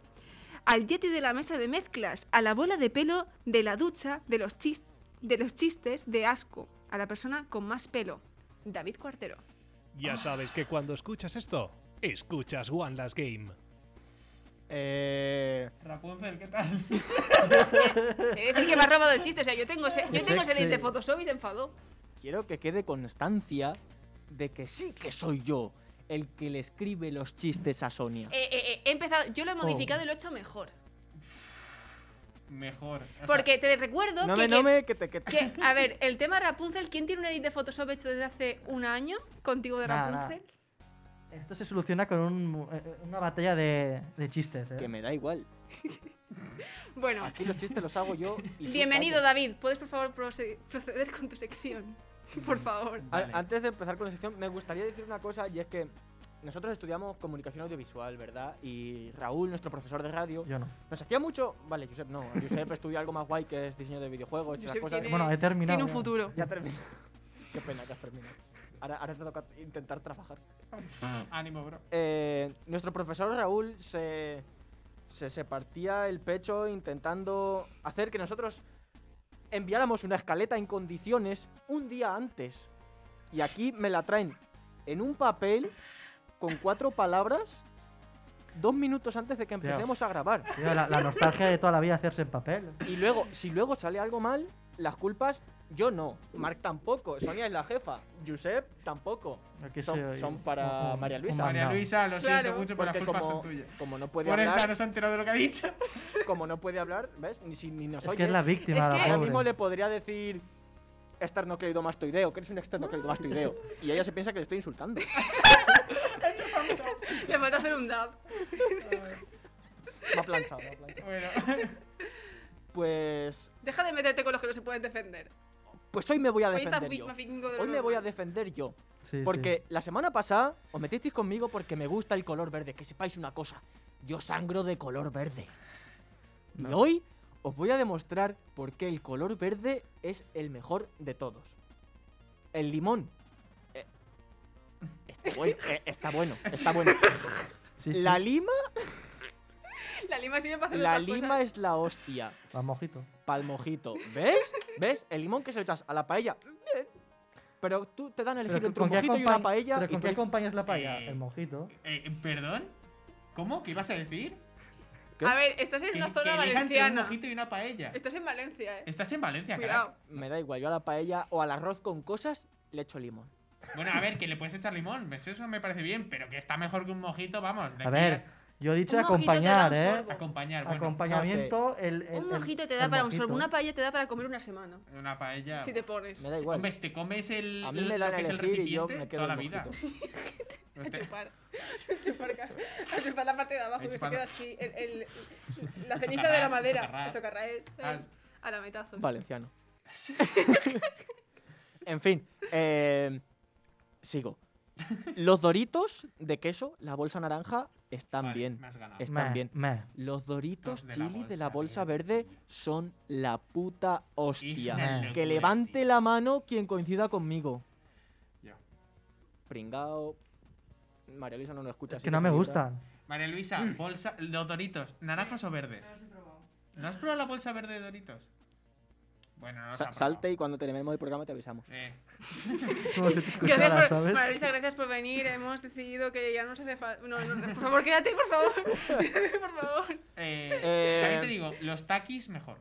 Al yeti de la mesa de mezclas, a la bola de pelo de la ducha, de los, chis- de los chistes de asco, a la persona con más pelo, David Cuartero. Ya sabes que cuando escuchas esto, escuchas One Last Game. Eh, Rapunzel, ¿qué tal? Es decir que me ha robado el chiste, o sea, yo tengo ese, yo tengo ese de Photoshop y se enfadó. quiero que quede constancia de que sí que soy yo el que le escribe los chistes a Sonia. Eh, eh, eh, he empezado, yo lo he Oh. modificado y lo he hecho mejor. Mejor. o sea, Porque te recuerdo no que, me, que- no me, que te, que te- que, a ver, el tema Rapunzel, ¿quién tiene un edit de Photoshop hecho desde hace un año contigo de nada. Esto se soluciona con un- eh, una batalla de, de chistes, ¿eh? que me da igual. Bueno, Aquí los chistes los hago yo. y bienvenido. David. ¿Puedes por favor proceder con tu sección? Por favor. Vale. Antes de empezar con la sección, me gustaría decir una cosa y es que nosotros estudiamos comunicación audiovisual, ¿verdad? Y Raúl, nuestro profesor de radio, Yo no. nos hacía mucho. Vale, Josep, no. Josep estudia algo más guay que es diseño de videojuegos y esas cosas. tiene- Bueno, he terminado. Tiene un ya. futuro. Ya terminé. Qué pena que has terminado. Ahora, ahora te toca intentar trabajar. Ánimo, bro. Eh, nuestro profesor Raúl se, se, se partía el pecho intentando hacer que nosotros enviáramos una escaleta en condiciones un día antes. Y aquí me la traen en un papel con cuatro palabras dos minutos antes de que Tío. empecemos a grabar. Tío, la, la nostalgia de toda la vida hacerse en papel. Y luego, si luego sale algo mal, las culpas yo no, Marc tampoco, Sonia es la jefa, Josep tampoco. Aquí Son- son para María Luisa. María. Luisa, lo siento Claro. mucho, pero las culpas como, son tuyas. como no puede Por hablar, no se ha enterado de lo que ha dicho. como no puede hablar, ¿ves? Ni, si, ni nos Es oye. que es la víctima, Es la que- Ahora mismo le podría decir esternocleidomastoideo, que eres un esternocleidomastoideo. y ella se piensa que le estoy insultando. Le falta hacer un dab. Me ha planchado, me ha planchado. Bueno, Pues, Deja de meterte con los que no se pueden defender. pues hoy me voy a defender yo. de Hoy me voy a defender yo. Sí, sí. Porque la semana pasada os metisteis conmigo porque me gusta el color verde. Que sepáis una cosa, yo sangro de color verde. Y No. hoy os voy a demostrar por qué el color verde es el mejor de todos. El limón. eh, está, bueno, eh, está bueno, está bueno. Sí, sí. La lima, La lima sirve para hacer la otras lima cosas. es la hostia. Va, mojito. Pa'l mojito. ¿Ves? ¿Ves? El limón que se lo echas a la paella. bien. Pero tú te dan a elegir Pero entre un mojito y una paella. pero y ¿con tú qué acompañas la paella? Eh, El mojito. eh, ¿perdón? ¿Cómo? ¿Qué ibas a decir? ¿Qué? A ver, estás en Que, una que zona elija entre un valenciana. mojito y una paella. Estás en Valencia, eh. Estás en Valencia, Cuidado. Me da igual, yo a la paella o al arroz con cosas le echo limón. Bueno, a ver, que le puedes echar limón, ¿ves? Eso me parece bien, pero que está mejor que un mojito, vamos. de A aquí ver, yo he dicho Un acompañar, ¿eh? acompañar. Bueno, Acompañamiento, el, el- Un mojito te da para un sorbo, una paella te da para comer una semana. una paella. Si te pones. Me da igual. Te comes el. A mí me lo dan a que es el elegir y yo me quedo toda la vida. A Este- chupar. A chupar, claro. A chupar la parte de abajo que se queda así. el- el- la ceniza de la madera. Eso carrae. Ah, A la metazo. Valenciano. en fin, eh, sigo. Los doritos de queso, la bolsa naranja, están vale, bien. Me has ganado. Están bien. meh. Los doritos Los de la chili de la bolsa bolsa verde son la puta hostia. Eh. Que levante tío. la mano quien coincida conmigo. Yo. Pringao. María Luisa no nos escucha. Es así que no me gustan. María Luisa, bolsa. Los doritos, ¿naranjas o verdes? ¿No has probado la bolsa verde de doritos? Bueno, no Sa- salte y cuando terminemos el programa te avisamos. Eh, Como si te escuchara, Gracias por, ¿sabes? Marisa, gracias por venir. Hemos decidido que ya no nos hace falta. No, no, no, por favor, quédate, por favor. por favor. eh, Eh, también te digo, los takis mejor.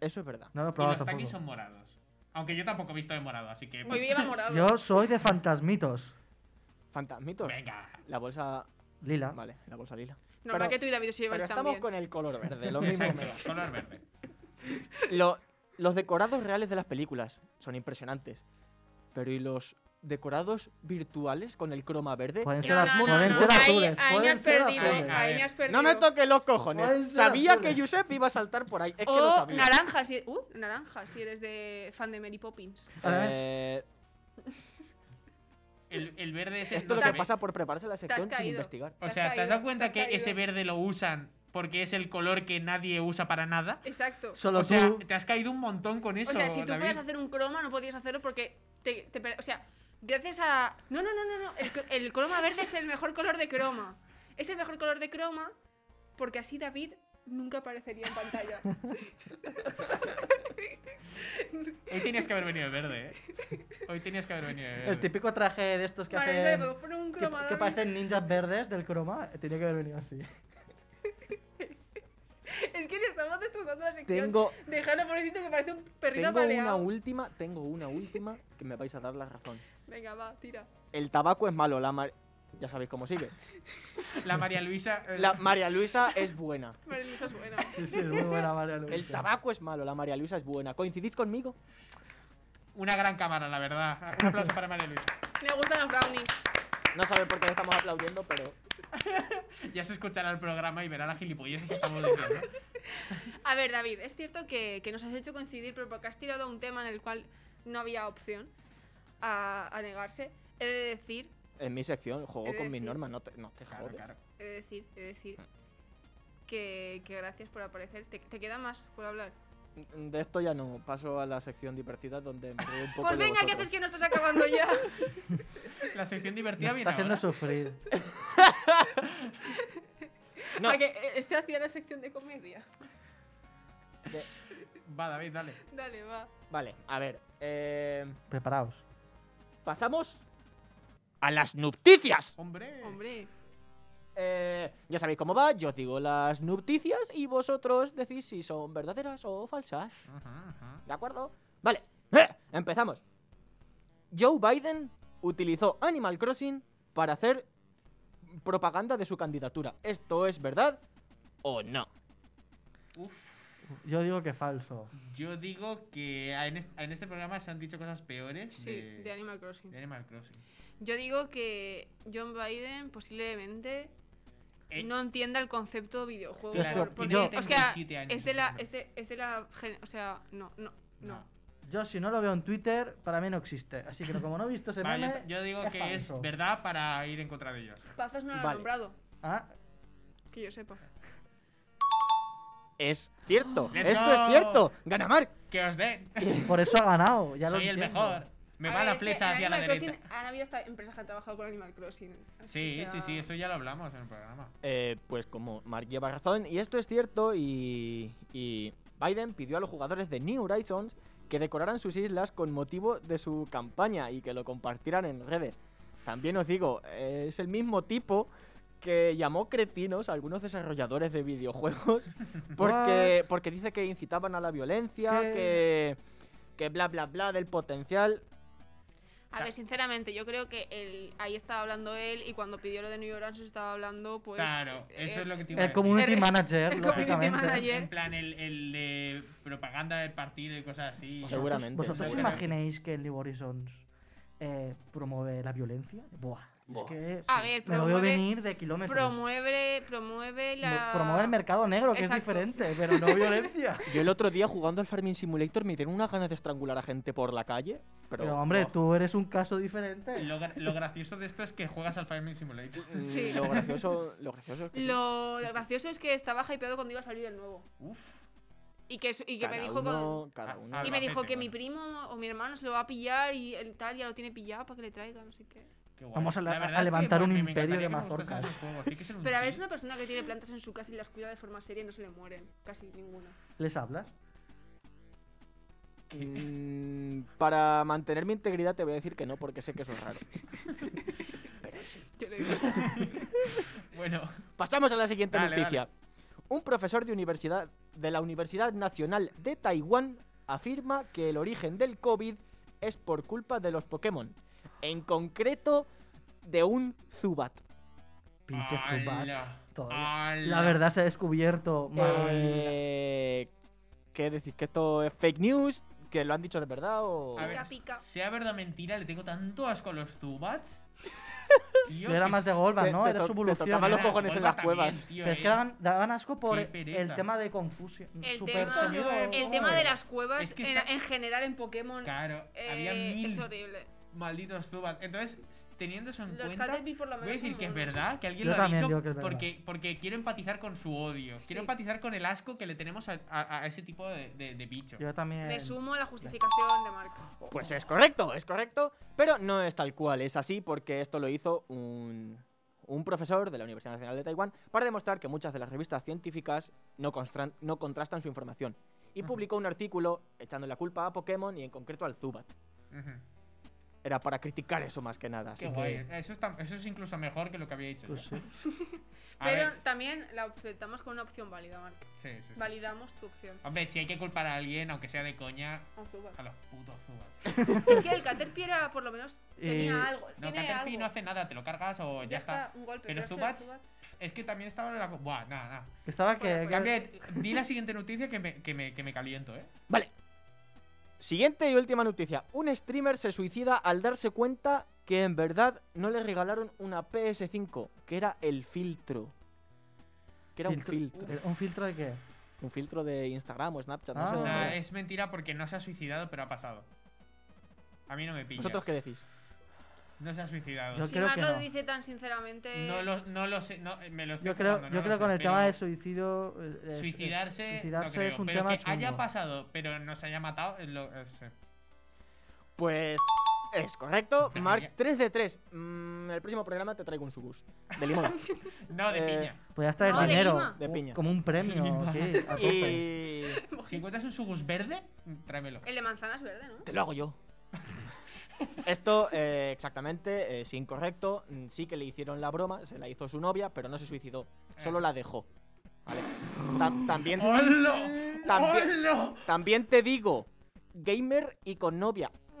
Eso es verdad. No lo he Y los takis tampoco. son morados. Aunque yo tampoco he visto de morado, así que. Hoy lleva morado. Yo soy de fantasmitos. Fantasmitos. Venga. La bolsa. Lila. Vale, la bolsa lila. Normal pero- que tú y David os Pero lleváis estamos también. con el color verde, lo mismo Exacto, me da. color verde. Lo- los decorados reales de las películas son impresionantes. Pero ¿y los decorados virtuales con el croma verde? Pueden No, ser, no, pueden ser ahí- azules. Ahí me pueden ser perdido. azules. Ahí. No me toques los cojones. Sabía azules. que Josep iba a saltar por ahí. Es que lo O sabía. naranja, si, uh, naranja, si eres de fan de Mary Poppins. Eh, El, el verde es el. esto lo que ve. pasa por prepararse la sección sin investigar. O sea, ¿te has dado cuenta que ese verde lo usan porque es el color que nadie usa para nada? Exacto. Solo o sea, tú. te has caído un montón con eso. o sea, si tú David. fueras a hacer un croma, no podías hacerlo porque te, te O sea, gracias a. No, no, no, no, no. El, el croma verde es el mejor color de croma. Es el mejor color de croma porque así David nunca aparecería en pantalla. Hoy tenías que haber venido de verde, ¿eh? Hoy tenías que haber venido de verde. El típico traje de estos que Vale, ¿sabes? hacen. Que, croma. que parecen ninjas verdes del croma. eh, Tenía que haber venido así. Es que le estamos destrozando la sección. Tengo, Dejarlo pobrecito que parece un perrito tengo una apaleado. última, tengo una última que me vais a dar la razón. Venga, va, tira. El tabaco es malo, la, mar- Ya sabéis cómo sigue. La María Luisa. eh, La María Luisa es buena. María Luisa es buena. Sí, sí, es muy buena María Luisa. El tabaco es malo, la María Luisa es buena. ¿Coincidís conmigo? Una gran cámara, la verdad. Un aplauso para María Luisa. Me gustan los brownies. No saben por qué le estamos aplaudiendo, pero. Ya se escuchará el programa y verá la gilipollez que estamos diciendo. A ver, David, es cierto que, que nos has hecho coincidir, pero porque has tirado un tema en el cual no había opción a, a negarse. He de decir, En mi sección juego de con mis normas, no te, no te Claro, he de decir, he de decir que, que gracias por aparecer. ¿Te, te queda más por hablar? De esto ya no. Paso a la sección divertida donde me río un poco Pues de venga, ¿qué vosotros. haces que no estás acabando ya? La sección divertida está viene haciendo ahora. sufrir. No. ¿A que eh, este hacía la sección de comedia? Va, David, dale. Dale, va. Vale, a ver. eh, Preparaos. pasamos a las noticias. Hombre. Hombre. Eh, ya sabéis cómo va, yo os digo las noticias y vosotros decís si son verdaderas o falsas. Ajá, ajá. ¿De acuerdo? Vale, ¡Eh! empezamos. Joe Biden utilizó Animal Crossing para hacer propaganda de su candidatura. ¿Esto es verdad o no? Uf. Yo digo que falso. Yo digo que en este, en este programa se han dicho cosas peores Sí, de, de Animal Crossing. de Animal Crossing. Yo digo que John Biden posiblemente no entienda el concepto videojuego. Claro, por- porque yo- 37 años es de la, es de, es de la, gen- o sea, no, no, no. Yo si no lo veo en Twitter, para mí no existe. Así que como no he visto ese Vale, meme, yo, yo digo es que falso. es verdad para ir en contra de ellos. Pazos no lo ha Vale. nombrado, Ah, que yo sepa. Es cierto, Let's esto go. es cierto. Gana Mark. Que os den. por eso ha ganado. Ya lo Soy el entiendo. mejor. Me A va ver, la flecha hacia la derecha. Crossing Han habido hasta empresas que han trabajado con Animal Crossing. Sí, sí, sí, eso ya lo hablamos en el programa. Eh, pues como Mark lleva razón, y esto es cierto, y, y Biden pidió a los jugadores de New Horizons que decoraran sus islas con motivo de su campaña y que lo compartieran en redes. También os digo, eh, es el mismo tipo que llamó cretinos a algunos desarrolladores de videojuegos porque, porque dice que incitaban a la violencia, ¿Qué? que, que bla bla bla del potencial. A ver, sinceramente, yo creo que él, ahí estaba hablando él y cuando pidió lo de New Horizons estaba hablando, pues. claro, eh, eso es lo que te iba a El decir. community El- manager, el community lógicamente. manager. En plan, el, el de propaganda del partido y cosas así. ¿Vosotros- Seguramente, ¿Vosotros seguramente. imagináis que el New Horizons eh, promueve la violencia? Buah. Es que A sí, ver, me lo veo promueve- venir de kilómetros. Promueve, promueve la. Promueve el mercado negro, que Exacto. es diferente, pero no violencia. Yo el otro día jugando al Farming Simulator me dieron unas ganas de estrangular a gente por la calle. Pero, Pero, hombre, no. tú eres un caso diferente. Lo, gra- lo gracioso de esto es que juegas al Farming Simulator. Mm, Sí. Lo gracioso, lo gracioso es que sí. Lo gracioso es que estaba hypeado cuando iba a salir el nuevo. Uf. Y que, y que me dijo uno, cada Ah, uno. Y me dijo que mi primo o mi hermano se lo va a pillar y el tal ya lo tiene pillado para que le traiga, no sé qué. Vamos a la- La verdad a es que, levantar un me imperio de mazorcas. Pero a ver, es una persona que tiene plantas en su casa y las cuida de forma seria y no se le mueren. Casi ninguna. ¿Les hablas? Mm, para mantener mi integridad te voy a decir que no, porque sé que eso es raro. Yo lo he visto. Bueno, Pasamos a la siguiente Dale, noticia. Un profesor de, universidad, de la Universidad Nacional de Taiwán afirma que el origen del COVID es por culpa de los Pokémon. En concreto, de un Zubat. Pinche Zubat. La verdad se ha descubierto. Eh, ¿Qué decís? ¿Que esto es fake news? ¿Que lo han dicho de verdad o...? A ver, Pica, pica. sea verdad o mentira, le tengo tanto asco a los Zubats. Tío, Yo era más de Golbat, ¿no? te Era su te evolución. tocaban los cojones en las cuevas. también, tío, Pero es que eh. daban, daban asco por el tema de confusión. El Super tema, sonido. el tema de las cuevas Es que en, esa- en general en Pokémon Claro, había eh, mil es horrible. Malditos Zubats. Entonces, teniendo eso en Los cuenta, Caterpie por lo voy a decir que es verdad, que alguien Yo lo ha dicho digo que es verdad. porque, porque quiero empatizar con su odio. Quiero Sí. empatizar con el asco que le tenemos a, a- a ese tipo de, de, de bicho. Yo también. Me sumo a la justificación de Mark. Pues es correcto, es correcto, pero no es tal cual, es así porque esto lo hizo un, un profesor de la Universidad Nacional de Taiwán para demostrar que muchas de las revistas científicas no, constran- no contrastan su información. Y publicó un artículo echando la culpa a Pokémon y en concreto al Zubat. Ujú. Era para criticar eso más que nada. Así Qué que- guay. Eso, está- eso es incluso mejor que lo que había dicho Pues yo. sí. A Pero ver, también la aceptamos con una opción válida, Marc. sí, sí, sí. Validamos tu opción. Hombre, si hay que culpar a alguien, aunque sea de coña, a los putos Zubats. Es que el Caterpie era, por lo menos tenía Eh, algo. No, tiene Caterpie algo. no hace nada, te lo cargas o ya, ya está. un golpe. Pero que Zubats- Es que también estaba en la. Buah, nada, nada. Estaba que. Cambia, di la siguiente noticia que me, que me, que me caliento, ¿eh? Vale. Siguiente y última noticia. Un streamer se suicida al darse cuenta que en verdad no le regalaron una PS5, que era el filtro. Que era un filtro. eh, ¿Un filtro de qué? Un filtro de Instagram o Snapchat, no Ah. sé. dónde Nah, era. es mentira porque no se ha suicidado, pero ha pasado. A mí no me pilla. ¿Vosotros qué decís? No se ha suicidado. Yo Si creo que lo no. dice tan sinceramente. No lo, no lo sé, no, me lo estoy Yo creo, jugando, no yo lo creo sé, con el pero tema de suicidio. eh, es- Suicidarse, creo, es un pero tema que haya chungo. pasado, pero no se haya matado, es lo, es, eh. Pues es correcto. Mark 3 de 3. Mm, el próximo programa te traigo un subus. De limón. No, de Eh, piña. Podrías traer No, de dinero. De piña. Como un premio. Tope. y Si encuentras un sugus verde, tráemelo. El de manzanas verde, ¿no? te lo hago yo. Esto eh, exactamente es incorrecto. Mm, Sí que le hicieron la broma, se la hizo su novia, pero no se suicidó. Solo la dejó. ¿Vale? Tam- también. También- te digo, gamer y con novia.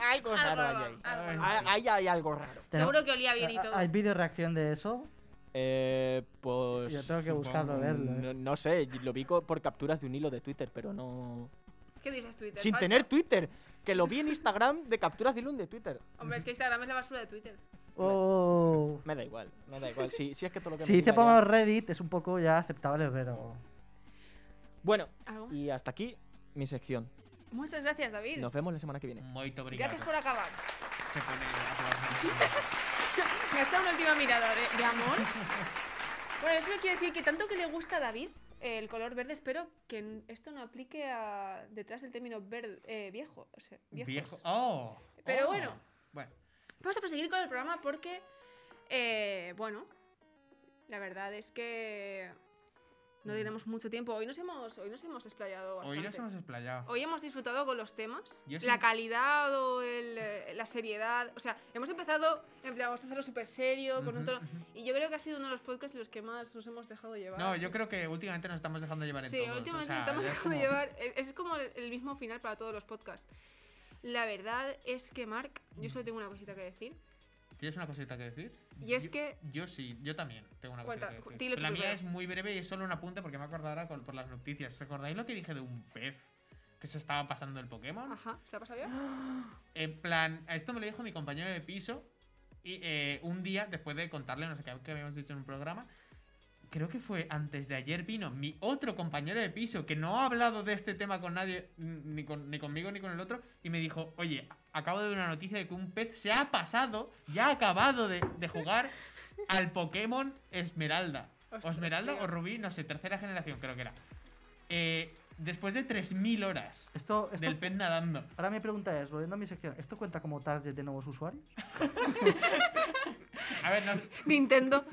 algo raro hay ahí. algo. Ahí ahí hay algo raro. Seguro que olía bien y ¿Ha- todo. ¿Hay vídeo reacción de eso? Eh, pues. Yo tengo que buscarlo, verlo. eh. No, no sé, lo vi por capturas de un hilo de Twitter, pero no. ¿Qué dices Twitter? Sin ¿Falso? tener Twitter, que lo vi en Instagram de capturas de hilo de Twitter. Hombre, es que Instagram es la basura de Twitter. Oh. Me da igual, me da igual. Si, si es que todo lo que Si me dice diga por ya- Reddit es un poco ya aceptable, pero. Bueno, y hasta aquí mi sección. Muchas gracias, David. Nos vemos la semana que viene. Muito obrigado. Gracias por acabar. Se pone Me ha echado una última mirada de, de amor. Bueno, eso quiere decir que tanto que le gusta a David el color verde, espero que esto no aplique a detrás del término verde, eh, viejo. O sea, viejos. Viejo. ¡Oh! Pero oh. bueno. Bueno, Vamos a proseguir con el programa porque, eh, bueno, la verdad es que no tenemos mucho tiempo. Hoy nos hemos, hoy nos hemos explayado bastante. hoy nos hemos explayado. Hoy hemos disfrutado con los temas, Yo la sí- calidad o el, eh, la seriedad. O sea, hemos empezado, en plan, vamos a hacerlo súper serio, con un tono. Y yo creo que ha sido uno de los podcasts en los que más nos hemos dejado llevar. No, yo creo que últimamente nos estamos dejando llevar en Sí, todos, o últimamente sea, nos estamos dejando como- llevar. Es es como el, el mismo final para todos los podcasts. La verdad es que, Mark, yo solo tengo una cosita que decir. ¿Tienes una cosita que decir? Y es Yo- que- Yo sí, yo también tengo una Cuenta, cosita que decir. la mía es muy breve y es solo un apunte porque me acuerdo ahora por las noticias. ¿Os acordáis lo que dije de un pez que se estaba pasando el Pokémon? Ajá, ¿se ha pasado ya? En plan, esto me lo dijo mi compañero de piso y eh, un día después de contarle no sé qué que habíamos dicho en un programa, creo que fue antes de ayer vino mi otro compañero de piso que no ha hablado de este tema con nadie, ni, con- ni conmigo ni con el otro, y me dijo, oye, acabo de ver una noticia de que un pez se ha pasado, ya ha acabado de, de jugar al Pokémon Esmeralda. O Ostras, Esmeralda tío. o Rubí, no sé, tercera generación creo que era. Eh, después de 3.000 horas Esto, esto del pez nadando. Ahora mi pregunta es, volviendo a mi sección, ¿esto cuenta como target de nuevos usuarios? A ver, no, Nintendo.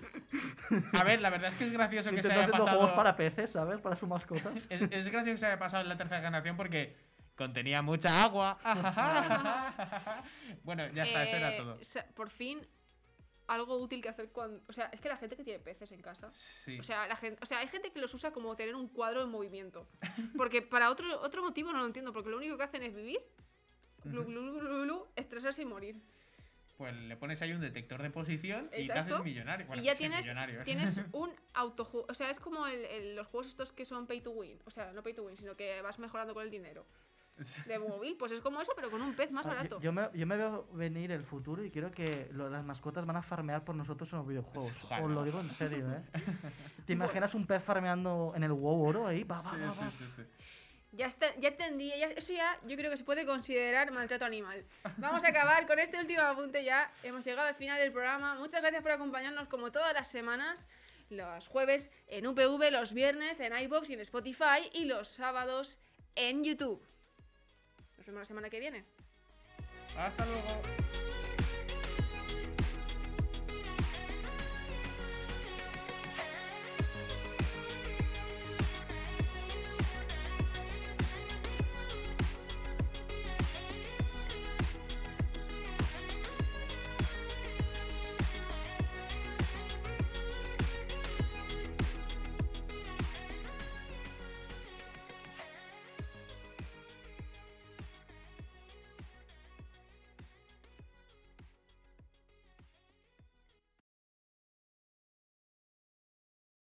A ver, la verdad es que es gracioso que se Nintendo haya haciendo pasado. juegos para peces, ¿sabes? Para sus mascotas. Es, es gracioso que se haya pasado en la tercera generación porque contenía mucha agua. bueno, ya está, eso era Eh, todo. por fin, algo útil que hacer cuando. O sea, es que la gente que tiene peces en casa. Sí. O sea, la gente, o sea, hay gente que los usa como tener un cuadro en movimiento. Porque para otro, otro motivo no lo entiendo, porque lo único que hacen es vivir, glu, glu, glu, estresarse y morir. Pues le pones ahí un detector de posición y te haces millonario. Bueno, y ya tienes, ¿eh? tienes un autojuego. O sea, es como el- el- los juegos estos que son pay to win. O sea, no pay to win, sino que vas mejorando con el dinero. De móvil, pues es como eso, pero con un pez más Ah, yo- barato. Yo, me, yo me veo venir el futuro y quiero que lo- las mascotas van a farmear por nosotros en los videojuegos. Os lo digo en serio, ¿eh? ¿Te imaginas un pez farmeando en el WoW oro ahí? Va, va, Sí, va, sí, sí, sí. Ya, está, ya entendí, ya- eso ya yo creo que se puede considerar maltrato animal. Vamos a acabar con este último apunte ya. Hemos llegado al final del programa. Muchas gracias por acompañarnos como todas las semanas. Los jueves en UPV, los viernes en iBox y en Spotify y los sábados en YouTube. Nos vemos la semana que viene. Hasta luego.